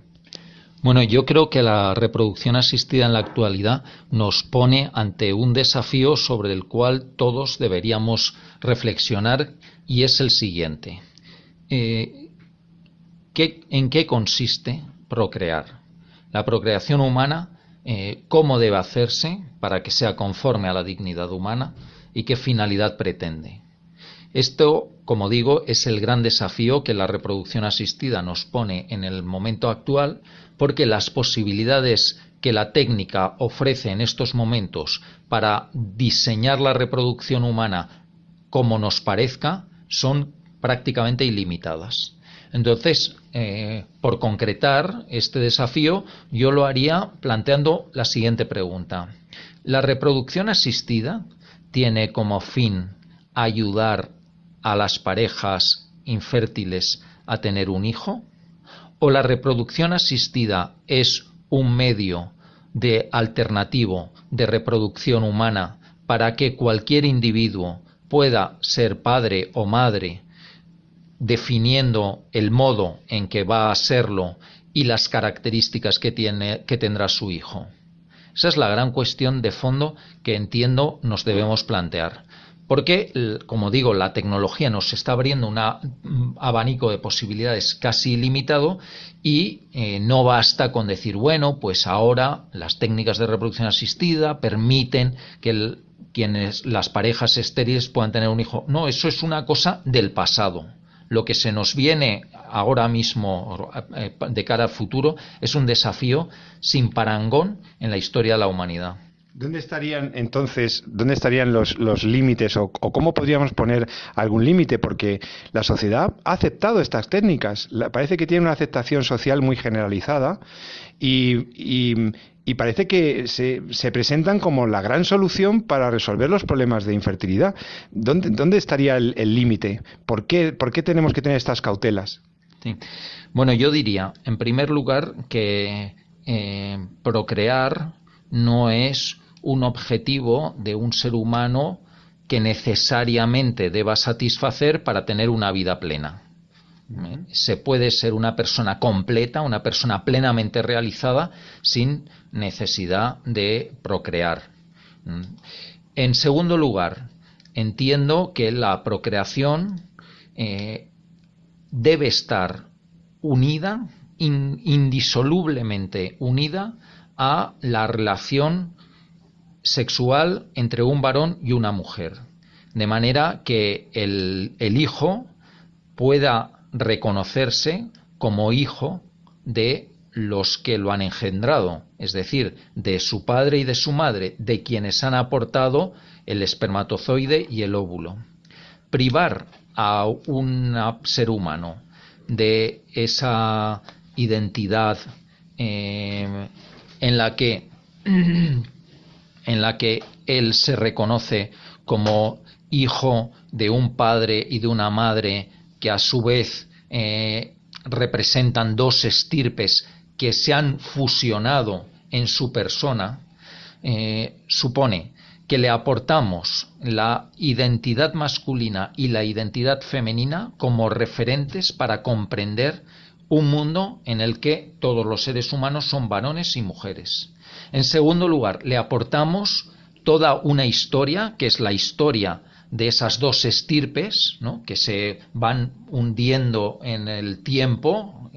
Bueno, yo creo que la reproducción asistida en la actualidad nos pone ante un desafío sobre el cual todos deberíamos reflexionar y es el siguiente. Eh, ¿En qué consiste procrear? La procreación humana, eh, cómo debe hacerse para que sea conforme a la dignidad humana y qué finalidad pretende. Esto, como digo, es el gran desafío que la reproducción asistida nos pone en el momento actual, porque las posibilidades que la técnica ofrece en estos momentos para diseñar la reproducción humana como nos parezca son prácticamente ilimitadas. Entonces, eh, por concretar este desafío, yo lo haría planteando la siguiente pregunta. ¿La reproducción asistida tiene como fin ayudar a las parejas infértiles a tener un hijo? ¿O la reproducción asistida es un medio de alternativo de reproducción humana para que cualquier individuo pueda ser padre o madre definiendo el modo en que va a serlo y las características que, tiene, que tendrá su hijo. Esa es la gran cuestión de fondo que entiendo nos debemos plantear. Porque, como digo, la tecnología nos está abriendo un abanico de posibilidades casi ilimitado y eh, no basta con decir, bueno, pues ahora las técnicas de reproducción asistida permiten que quienes, las parejas estériles puedan tener un hijo. No, eso es una cosa del pasado lo que se nos viene ahora mismo eh, de cara al futuro es un desafío sin parangón en la historia de la humanidad. ¿Dónde estarían entonces, dónde estarían los, límites o, cómo podríamos poner algún límite? Porque la sociedad ha aceptado estas técnicas. parece que tiene una aceptación social muy generalizada y, y parece que se, se, presentan como la gran solución para resolver los problemas de infertilidad. ¿Dónde, dónde estaría el límite? ¿Por qué, ¿Por qué tenemos que tener estas cautelas? Bueno, yo diría, en primer lugar, que eh, procrear no es un objetivo de un ser humano que necesariamente deba satisfacer para tener una vida plena. ¿Eh? Se puede ser una persona completa, una persona plenamente realizada, sin necesidad de procrear. ¿Mm? En segundo lugar, entiendo que la procreación eh, debe estar unida, indisolublemente unida, a la relación sexual entre un varón y una mujer. De manera que el, el hijo pueda reconocerse como hijo de los que lo han engendrado, es decir, de su padre y de su madre, de quienes han aportado el espermatozoide y el óvulo. Privar a un ser humano de esa identidad eh, en la que en la que él se reconoce como hijo de un padre y de una madre que a su vez eh, representan dos estirpes que se han fusionado en su persona, eh, supone que le aportamos la identidad masculina y la identidad femenina como referentes para comprender un mundo en el que todos los seres humanos son varones y mujeres. En segundo lugar, le aportamos toda una historia, que es la historia de esas dos estirpes, que se van hundiendo en el tiempo,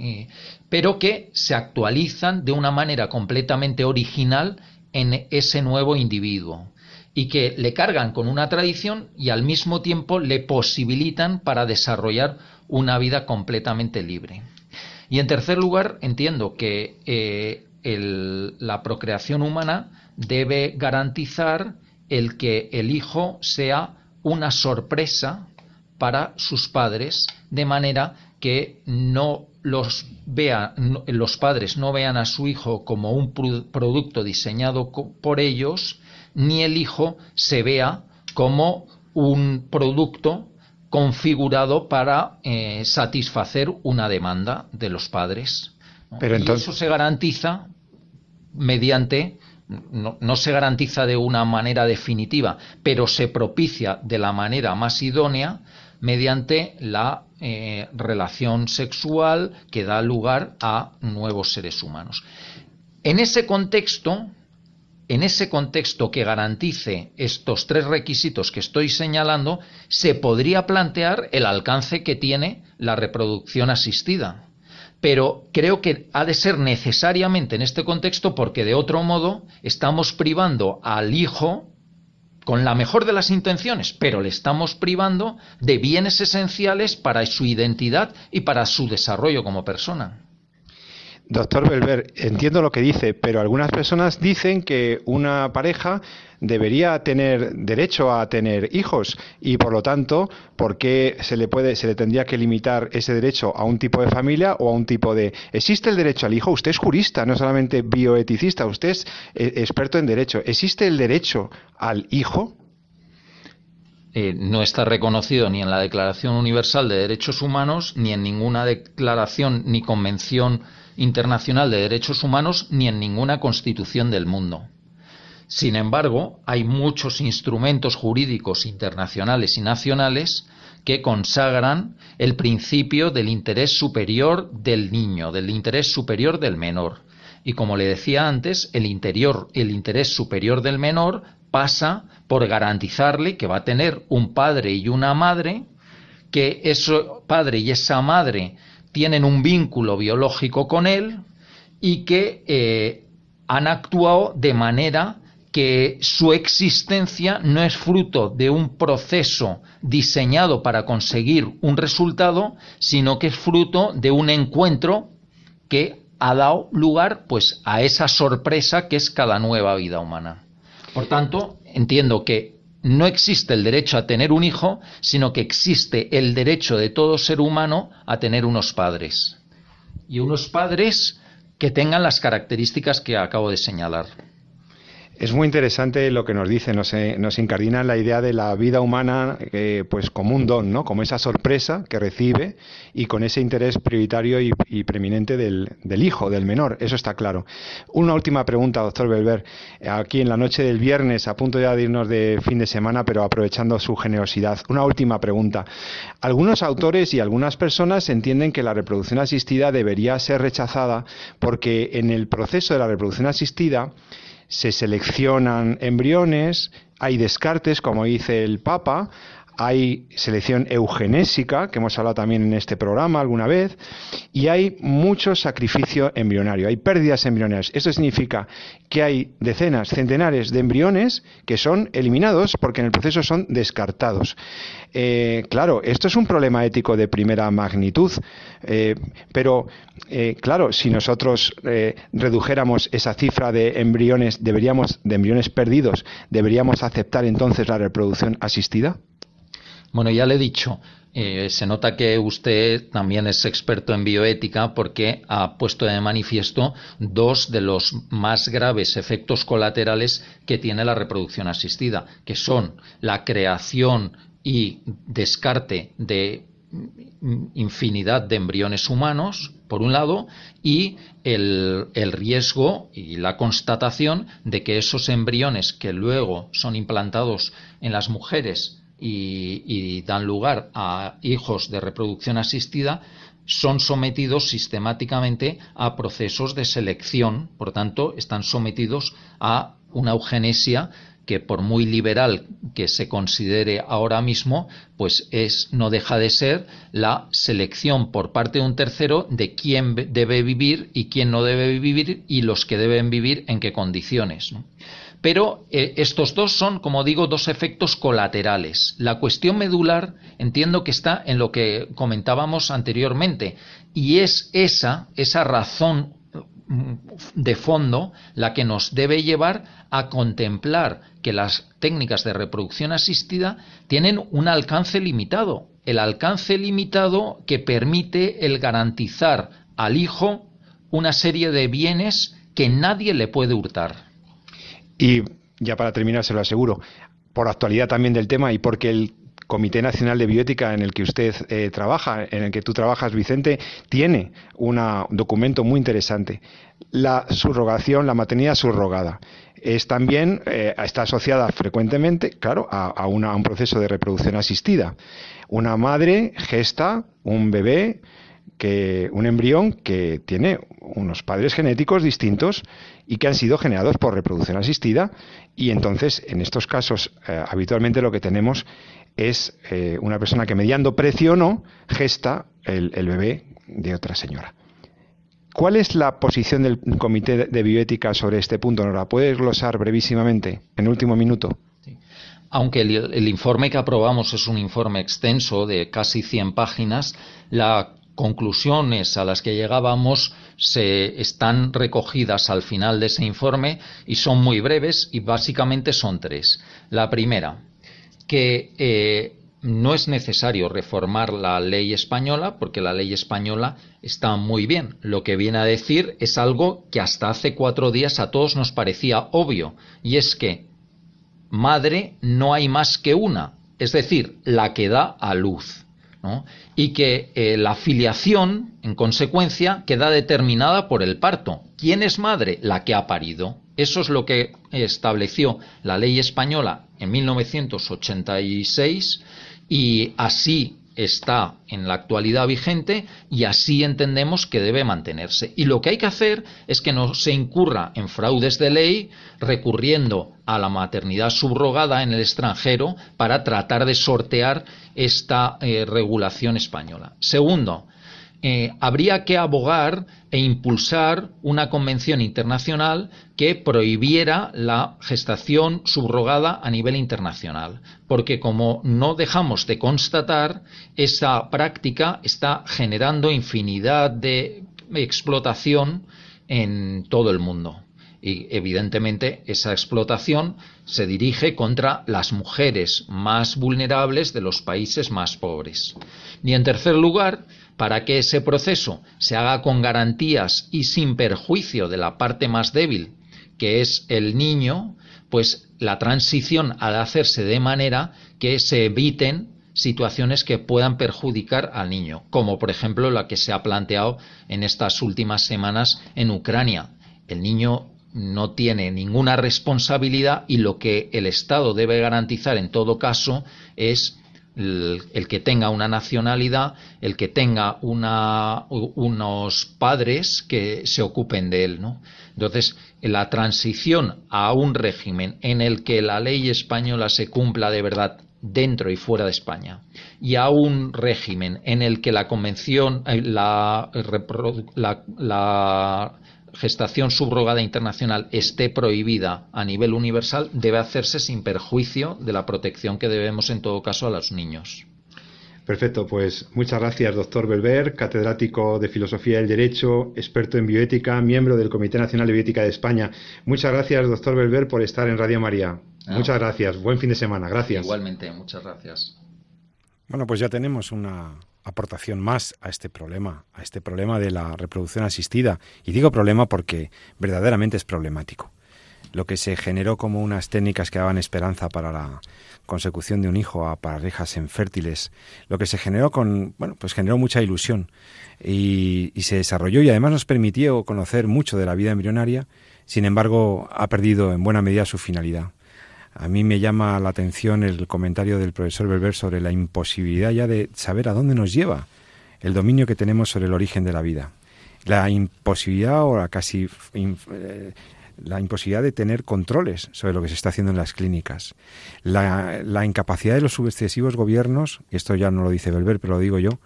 pero que se actualizan de una manera completamente original en ese nuevo individuo y que le cargan con una tradición y al mismo tiempo le posibilitan para desarrollar una vida completamente libre. Y en tercer lugar, entiendo que eh, la procreación humana debe garantizar el que el hijo sea una sorpresa para sus padres, de manera que no los vean, los padres no vean a su hijo como un producto diseñado por ellos, ni el hijo se vea como un producto configurado para eh, satisfacer una demanda de los padres. Pero entonces... Y eso se garantiza mediante, no, se garantiza de una manera definitiva, pero se propicia de la manera más idónea mediante la eh, relación sexual que da lugar a nuevos seres humanos. En ese contexto, en ese contexto que garantice estos tres requisitos que estoy señalando, se podría plantear el alcance que tiene la reproducción asistida. Pero creo que ha de ser necesariamente en este contexto porque de otro modo estamos privando al hijo con la mejor de las intenciones, pero le estamos privando de bienes esenciales para su identidad y para su desarrollo como persona. Doctor Belver, entiendo lo que dice, pero algunas personas dicen que una pareja debería tener derecho a tener hijos y por lo tanto, ¿por qué se le puede se le tendría que limitar ese derecho a un tipo de familia o a un tipo de ¿Existe el derecho al hijo? Usted es jurista, no solamente bioeticista, usted es eh, experto en derecho. ¿Existe el derecho al hijo? Eh, no está reconocido ni en la Declaración Universal de Derechos Humanos, ni en ninguna declaración ni convención internacional de derechos humanos ni en ninguna constitución del mundo. Sin embargo, hay muchos instrumentos jurídicos internacionales y nacionales que consagran el principio del interés superior del niño, del interés superior del menor. Y como le decía antes, el, interior, el interés superior del menor pasa por garantizarle que va a tener un padre y una madre, que ese padre y esa madre tienen un vínculo biológico con él y que eh, han actuado de manera que su existencia no es fruto de un proceso diseñado para conseguir un resultado, sino que es fruto de un encuentro que ha dado lugar pues a esa sorpresa que es cada nueva vida humana. Por tanto, entiendo que no existe el derecho a tener un hijo, sino que existe el derecho de todo ser humano a tener unos padres. Y unos padres que tengan las características que acabo de señalar. Es muy interesante lo que nos dice, nos, eh, nos incardina la idea de la vida humana eh, pues como un don, ¿no? como esa sorpresa que recibe y con ese interés prioritario y, preeminente del, hijo, del menor, eso está claro. Una última pregunta, doctor Belver, aquí en la noche del viernes, a punto ya de irnos de fin de semana, pero aprovechando su generosidad. Una última pregunta. Algunos autores y algunas personas entienden que la reproducción asistida debería ser rechazada porque en el proceso de la reproducción asistida, se seleccionan embriones, hay descartes, como dice el Papa, hay selección eugenésica, que hemos hablado también en este programa alguna vez, y hay mucho sacrificio embrionario, hay pérdidas embrionarias. Esto significa que hay decenas, centenares de embriones que son eliminados porque en el proceso son descartados. Eh, claro, esto es un problema ético de primera magnitud, eh, pero eh, claro, si nosotros redujéramos esa cifra de embriones, deberíamos, de embriones perdidos, ¿deberíamos aceptar entonces la reproducción asistida? Bueno, ya le he dicho, eh, se nota que usted también es experto en bioética porque ha puesto de manifiesto dos de los más graves efectos colaterales que tiene la reproducción asistida, que son la creación y descarte de infinidad de embriones humanos, por un lado, y el, el, riesgo y la constatación de que esos embriones que luego son implantados en las mujeres y, dan lugar a hijos de reproducción asistida son sometidos sistemáticamente a procesos de selección, por tanto, están sometidos a una eugenesia que por muy liberal que se considere ahora mismo, pues es no deja de ser la selección por parte de un tercero de quién debe vivir y quién no debe vivir y los que deben vivir en qué condiciones. Pero eh, estos dos son, como digo, dos efectos colaterales. La cuestión medular entiendo que está en lo que comentábamos anteriormente, y es esa, esa razón mm, de fondo la que nos debe llevar a contemplar que las técnicas de reproducción asistida tienen un alcance limitado, el alcance limitado que permite el garantizar al hijo una serie de bienes que nadie le puede hurtar. Y ya para terminar, se lo aseguro, por actualidad también del tema y porque el Comité Nacional de Bioética en el que usted eh, trabaja, en el que tú trabajas, Vicente, tiene un documento muy interesante. La subrogación, la maternidad subrogada, es también, eh, está asociada frecuentemente, claro, a, un proceso de reproducción asistida. Una madre gesta un bebé, que, un embrión que tiene unos padres genéticos distintos y que han sido generados por reproducción asistida y entonces en estos casos eh, habitualmente lo que tenemos es eh, una persona que mediando precio o no gesta el, bebé de otra señora. ¿Cuál es la posición del Comité de Bioética sobre este punto? ¿Nos la puedes glosar brevísimamente, en último minuto? Aunque el, el, informe que aprobamos es un informe extenso de casi 100 páginas, la conclusiones a las que llegábamos se están recogidas al final de ese informe y son muy breves y básicamente son tres. La primera, que eh, no es necesario reformar la ley española porque la ley española está muy bien. Lo que viene a decir es algo que hasta hace cuatro días a todos nos parecía obvio y es que madre no hay más que una, es decir, la que da a luz y que eh, la filiación, en consecuencia, queda determinada por el parto. ¿Quién es madre? La que ha parido. Eso es lo que estableció la ley española en 1986 y así está en la actualidad vigente y así entendemos que debe mantenerse. Y lo que hay que hacer es que no se incurra en fraudes de ley recurriendo a la maternidad subrogada en el extranjero para tratar de sortear esta eh, regulación española. Segundo, eh, habría que abogar e impulsar una convención internacional que prohibiera la gestación subrogada a nivel internacional, porque como no dejamos de constatar, esa práctica está generando infinidad de explotación en todo el mundo. Y evidentemente esa explotación se dirige contra las mujeres más vulnerables de los países más pobres. Y en tercer lugar, para que ese proceso se haga con garantías y sin perjuicio de la parte más débil, que es el niño, pues la transición ha de hacerse de manera que se eviten situaciones que puedan perjudicar al niño, como por ejemplo la que se ha planteado en estas últimas semanas en Ucrania. El niño no tiene ninguna responsabilidad y lo que el Estado debe garantizar en todo caso es el, que tenga una nacionalidad, el que tenga una, unos padres que se ocupen de él. ¿no? Entonces, la transición a un régimen en el que la ley española se cumpla de verdad dentro y fuera de España y a un régimen en el que la convención, eh, la, la, gestación subrogada internacional esté prohibida a nivel universal, debe hacerse sin perjuicio de la protección que debemos en todo caso a los niños. Perfecto, pues muchas gracias, doctor Belver, catedrático de Filosofía del Derecho, experto en bioética, miembro del Comité Nacional de Bioética de España. Muchas gracias, doctor Belver, por estar en Radio María. Ah. Muchas gracias. Buen fin de semana. Gracias. Igualmente, muchas gracias. Bueno, pues ya tenemos una aportación más a este problema, a este problema de la reproducción asistida. Y digo problema porque verdaderamente es problemático. Lo que se generó como unas técnicas que daban esperanza para la consecución de un hijo a parejas infértiles, lo que se generó con, bueno, pues generó mucha ilusión y, y se desarrolló y además nos permitió conocer mucho de la vida embrionaria, sin embargo ha perdido en buena medida su finalidad. A mí me llama la atención el comentario del profesor Belver sobre la imposibilidad ya de saber a dónde nos lleva el dominio que tenemos sobre el origen de la vida. La imposibilidad o la casi eh, la imposibilidad de tener controles sobre lo que se está haciendo en las clínicas, la, incapacidad de los sucesivos gobiernos, esto ya no lo dice Belver, pero lo digo yo,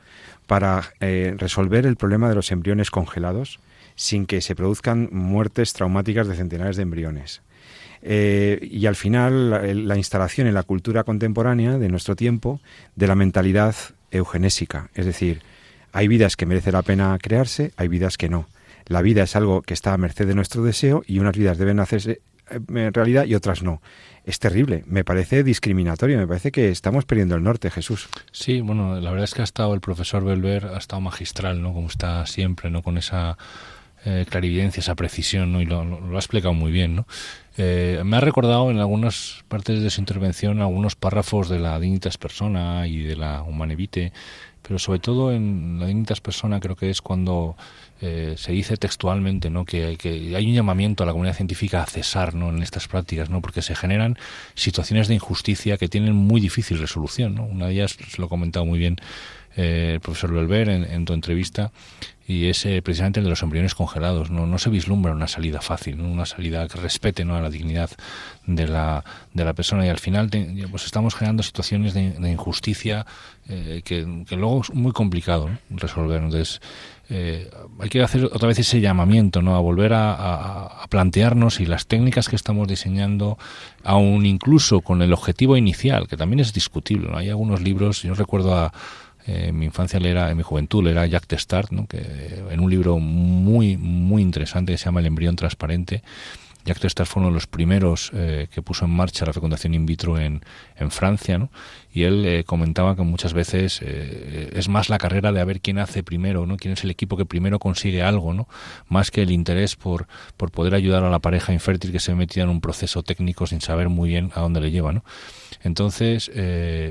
para eh, resolver el problema de los embriones congelados sin que se produzcan muertes traumáticas de centenares de embriones. Eh, y al final la, instalación en la cultura contemporánea de nuestro tiempo de la mentalidad eugenésica, es decir, hay vidas que merece la pena crearse, hay vidas que no. La vida es algo que está a merced de nuestro deseo y unas vidas deben hacerse eh, en realidad y otras no. Es terrible, me parece discriminatorio, me parece que estamos perdiendo el norte, Jesús. Sí, bueno, la verdad es que ha estado el profesor Belver, ha estado magistral, ¿no? Como está siempre, ¿no? Con esa eh, clarividencia, esa precisión, ¿no? Y lo, lo, ha explicado muy bien, ¿no? Eh, me ha recordado en algunas partes de su intervención algunos párrafos de la Dignitas Persona y de la Humanevite, pero sobre todo en la Dignitas Persona creo que es cuando eh, se dice textualmente ¿no? Que, que, hay un llamamiento a la comunidad científica a cesar ¿no? en estas prácticas, ¿no? porque se generan situaciones de injusticia que tienen muy difícil resolución. ¿no? Una de ellas, lo ha comentado muy bien eh, el profesor Belver en, tu entrevista, y es eh, precisamente el de los embriones congelados. No, no se vislumbra una salida fácil, una salida que respete ¿no? a la dignidad de la, de la persona y al final pues estamos generando situaciones de, injusticia eh, que, que, luego es muy complicado resolver. Entonces, eh, hay que hacer otra vez ese llamamiento, ¿no? A volver a, plantearnos si las técnicas que estamos diseñando, aún incluso con el objetivo inicial, que también es discutible, Hay algunos libros, yo recuerdo a, eh, en mi infancia era, en mi juventud era Jack Testart, ¿no? que en un libro muy muy interesante que se llama El embrión transparente Jacques Testard fue uno de los primeros eh, que puso en marcha la fecundación in vitro en, Francia, ¿no? Y él eh, comentaba que muchas veces eh, es más la carrera de a ver quién hace primero, ¿no? Quién es el equipo que primero consigue algo, ¿no? Más que el interés por, por poder ayudar a la pareja infértil que se metía en un proceso técnico sin saber muy bien a dónde le lleva, ¿no? Entonces,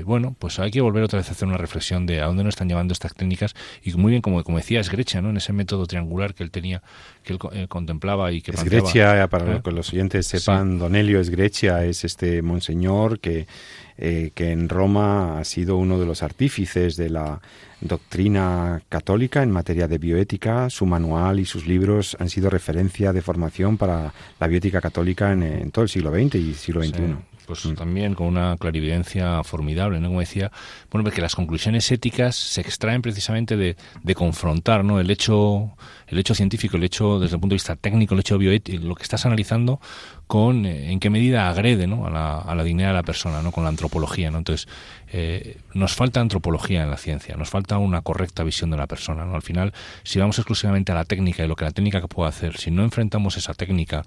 bueno, pues hay que volver otra vez a hacer una reflexión de a dónde nos están llevando estas técnicas y muy bien, como, como decía Esgrecha, ¿no? En ese método triangular que él tenía, que él contemplaba y que... Esgrecha, para que los oyentes sepan, Don Helio Esgrecia es este monseñor que, eh, que en Roma ha sido uno de los artífices de la doctrina católica en materia de bioética. Su manual y sus libros han sido referencia de formación para la bioética católica en, todo el siglo XX y siglo XXI. Pues también con una clarividencia formidable, ¿no? Como decía, bueno, porque las conclusiones éticas se extraen precisamente de, de confrontar, ¿no? El hecho el hecho científico, el hecho desde el punto de vista técnico, el hecho bioético, lo que estás analizando con eh, en qué medida agrede a, la, a, la, dignidad de la persona, ¿no? con la antropología. ¿no? Entonces, eh, nos falta antropología en la ciencia, nos falta una correcta visión de la persona. ¿no? Al final, si vamos exclusivamente a la técnica y lo que la técnica puede hacer, si no enfrentamos esa técnica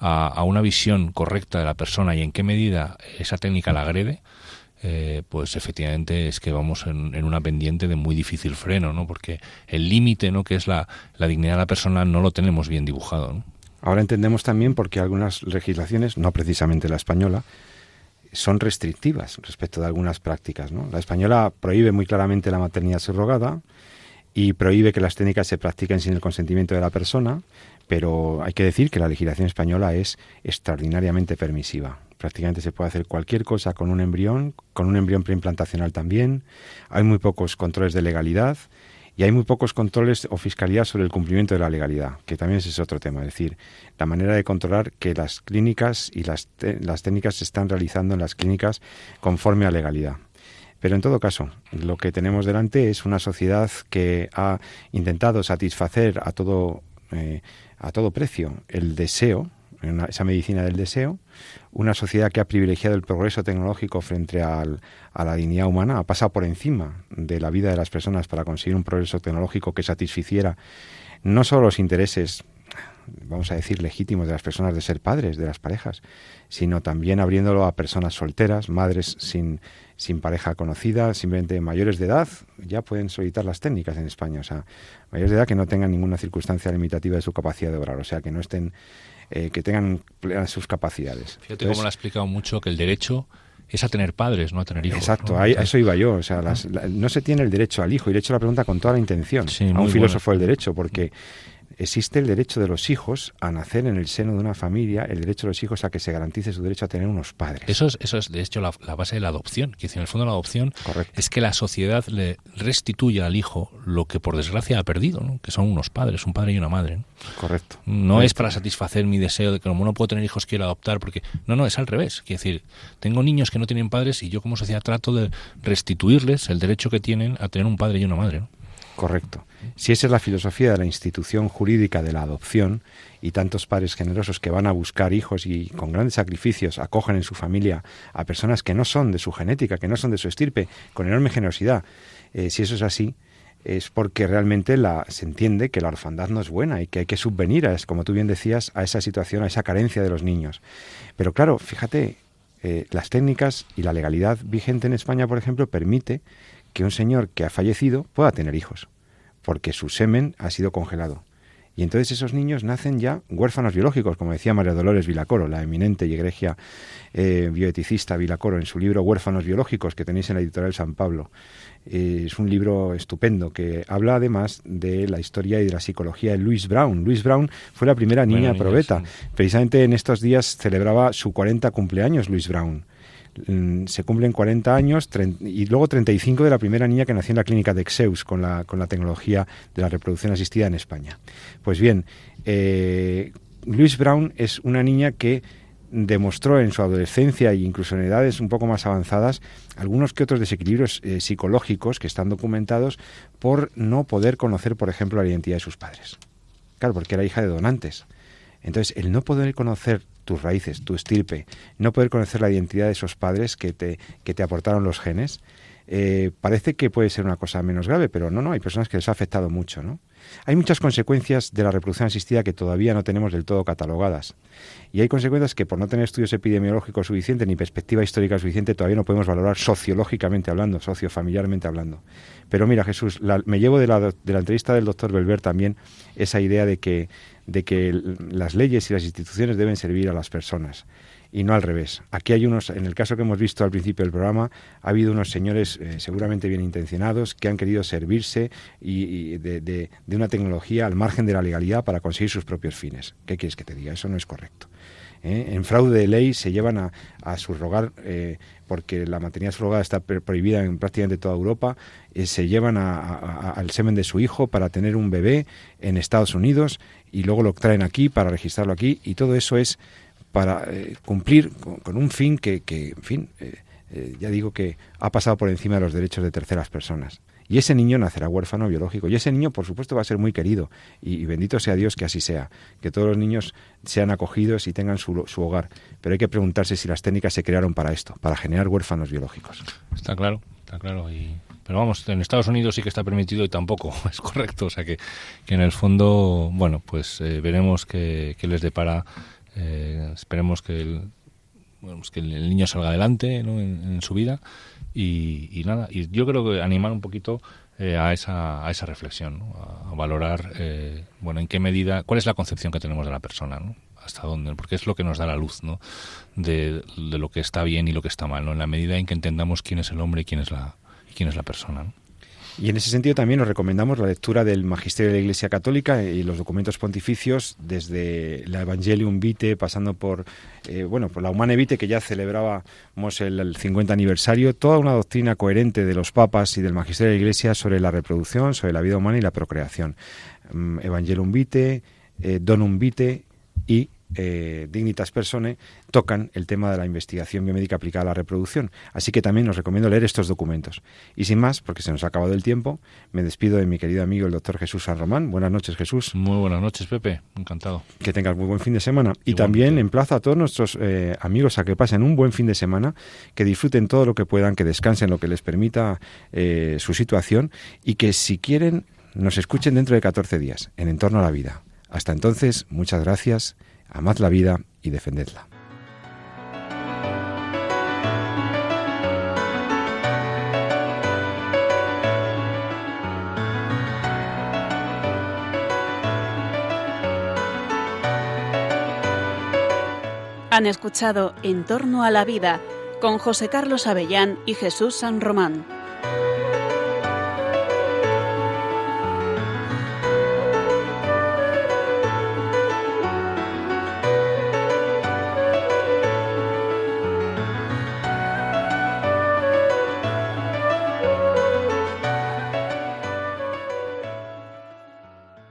a, a una visión correcta de la persona y en qué medida esa técnica la agrede, eh, pues efectivamente es que vamos en, una pendiente de muy difícil freno, ¿no? Porque el límite, ¿no? Que es la, dignidad de la persona no lo tenemos bien dibujado, Ahora entendemos también por qué algunas legislaciones, no precisamente la española, son restrictivas respecto de algunas prácticas. ¿no? La española prohíbe muy claramente la maternidad subrogada y prohíbe que las técnicas se practiquen sin el consentimiento de la persona, pero hay que decir que la legislación española es extraordinariamente permisiva. Prácticamente se puede hacer cualquier cosa con un embrión, con un embrión preimplantacional también. Hay muy pocos controles de legalidad y hay muy pocos controles o fiscalidad sobre el cumplimiento de la legalidad, que también ese es otro tema, es decir, la manera de controlar que las clínicas y las, las técnicas se están realizando en las clínicas conforme a legalidad. Pero en todo caso, lo que tenemos delante es una sociedad que ha intentado satisfacer a todo, eh, a todo precio el deseo, esa medicina del deseo, una sociedad que ha privilegiado el progreso tecnológico frente al, a la dignidad humana, ha pasado por encima de la vida de las personas para conseguir un progreso tecnológico que satisficiera no solo los intereses vamos a decir, legítimos de las personas de ser padres, de las parejas, sino también abriéndolo a personas solteras, madres sin, sin pareja conocida, simplemente mayores de edad, ya pueden solicitar las técnicas en España. O sea, mayores de edad que no tengan ninguna circunstancia limitativa de su capacidad de obrar, o sea, que no estén eh, que tengan sus capacidades. Fíjate cómo lo ha explicado mucho que el derecho es a tener padres, no a tener hijos. Exacto, a eso iba yo. O sea, no se tiene el derecho al hijo, y le he hecho la pregunta con toda la intención a un filósofo del derecho, porque existe el derecho de los hijos a nacer en el seno de una familia, el derecho de los hijos a que se garantice su derecho a tener unos padres. Eso es, eso es de hecho, la, base de la adopción. Que en el fondo la adopción es que la sociedad le restituya al hijo lo que por desgracia ha perdido, que son unos padres, un padre y una madre. Correcto. No es para satisfacer mi deseo de que como no puedo tener hijos quiero adoptar, porque no, no, es al revés. Quiero decir, tengo niños que no tienen padres y yo como sociedad trato de restituirles el derecho que tienen a tener un padre y una madre. Correcto. Si esa es la filosofía de la institución jurídica de la adopción y tantos padres generosos que van a buscar hijos y con grandes sacrificios acogen en su familia a personas que no son de su genética, que no son de su estirpe, con enorme generosidad, eh, si eso es así, es porque realmente la, se entiende que la orfandad no es buena y que hay que subvenir, a, como tú bien decías, a esa situación, a esa carencia de los niños. Pero claro, fíjate, eh, las técnicas y la legalidad vigente en España, por ejemplo, permite que un señor que ha fallecido pueda tener hijos, porque su semen ha sido congelado. Y entonces esos niños nacen ya huérfanos biológicos, como decía María Dolores Vilacoro, la eminente y egregia eh, bioeticista Vilacoro, en su libro Huérfanos biológicos, que tenéis en la editorial San Pablo. Eh, es un libro estupendo que habla además de la historia y de la psicología de Louise Brown. Louise Brown fue la primera niña probeta. Precisamente en estos días celebraba su 40 cumpleaños Louise Brown. Mm, se cumplen 40 años y luego 35 de la primera niña que nació en la clínica de Exeus con la, con la tecnología de la reproducción asistida en España. Pues bien, eh, Louise Brown es una niña que demostró en su adolescencia e incluso en edades un poco más avanzadas algunos que otros desequilibrios eh, psicológicos que están documentados por no poder conocer, por ejemplo, la identidad de sus padres. Claro, porque era hija de donantes. Entonces, el no poder conocer tus raíces, tu estirpe, no poder conocer la identidad de esos padres que te, que te aportaron los genes, eh, parece que puede ser una cosa menos grave, pero no, no, hay personas que les ha afectado mucho, ¿no? Hay muchas consecuencias de la reproducción asistida que todavía no tenemos del todo catalogadas. Y hay consecuencias que por no tener estudios epidemiológicos suficientes ni perspectiva histórica suficiente todavía no podemos valorar sociológicamente hablando, sociofamiliarmente hablando. Pero mira, Jesús, me llevo de la, de la entrevista del doctor Belver también esa idea de que de que las leyes y las instituciones deben servir a las personas y no al revés. Aquí hay unos, en el caso que hemos visto al principio del programa, ha habido unos señores eh, seguramente bien intencionados que han querido servirse y, de, una tecnología al margen de la legalidad para conseguir sus propios fines. ¿Qué quieres que te diga? Eso no es correcto. ¿eh? En fraude de ley se llevan a, a subrogar, eh, porque la maternidad subrogada está prohibida en prácticamente toda Europa, se llevan al semen de su hijo para tener un bebé en Estados Unidos y luego lo traen aquí para registrarlo aquí y todo eso es para eh, cumplir con, un fin que, en fin, eh, eh, ya digo que ha pasado por encima de los derechos de terceras personas. Y ese niño nacerá huérfano biológico. Y ese niño, por supuesto, va a ser muy querido. Y, bendito sea Dios que así sea. Que todos los niños sean acogidos y tengan su, su, hogar. Pero hay que preguntarse si las técnicas se crearon para esto, para generar huérfanos biológicos. Está claro, está claro. Y pero vamos, en Estados Unidos sí que está permitido y tampoco es correcto. O sea que, que en el fondo, bueno, pues eh, veremos qué, les depara. Eh, esperemos que el, bueno, pues que el niño salga adelante ¿no? en, su vida y, y, nada. Y yo creo que animar un poquito eh, a, esa, a esa reflexión, a, valorar, eh, bueno, en qué medida, cuál es la concepción que tenemos de la persona, ¿no? hasta dónde, porque es lo que nos da la luz, ¿no? De, de, lo que está bien y lo que está mal, ¿no? En la medida en que entendamos quién es el hombre y quién es la, quién es la persona, ¿no? Y en ese sentido también nos recomendamos la lectura del Magisterio de la Iglesia Católica y los documentos pontificios, desde la Evangelium Vitae, pasando por, eh, bueno, por la Humane Vitae, que ya celebrábamos el, el, 50 aniversario, toda una doctrina coherente de los papas y del Magisterio de la Iglesia sobre la reproducción, sobre la vida humana y la procreación. Um, Evangelium Vitae, eh, Donum Vitae y eh, Dignitas Persone tocan el tema de la investigación biomédica aplicada a la reproducción. Así que también os recomiendo leer estos documentos. Y sin más, porque se nos ha acabado el tiempo, me despido de mi querido amigo el doctor Jesús San Román. Buenas noches, Jesús. Muy buenas noches, Pepe. Encantado. Que tengas muy buen fin de semana. Y también emplazo a todos nuestros eh, amigos a que pasen un buen fin de semana, que disfruten todo lo que puedan, que descansen lo que les permita eh, su situación y que si quieren nos escuchen dentro de 14 días en Entorno a la Vida. Hasta entonces, muchas gracias amad la vida y defendedla. Han escuchado En torno a la vida con José Carlos Avellán y Jesús San Román.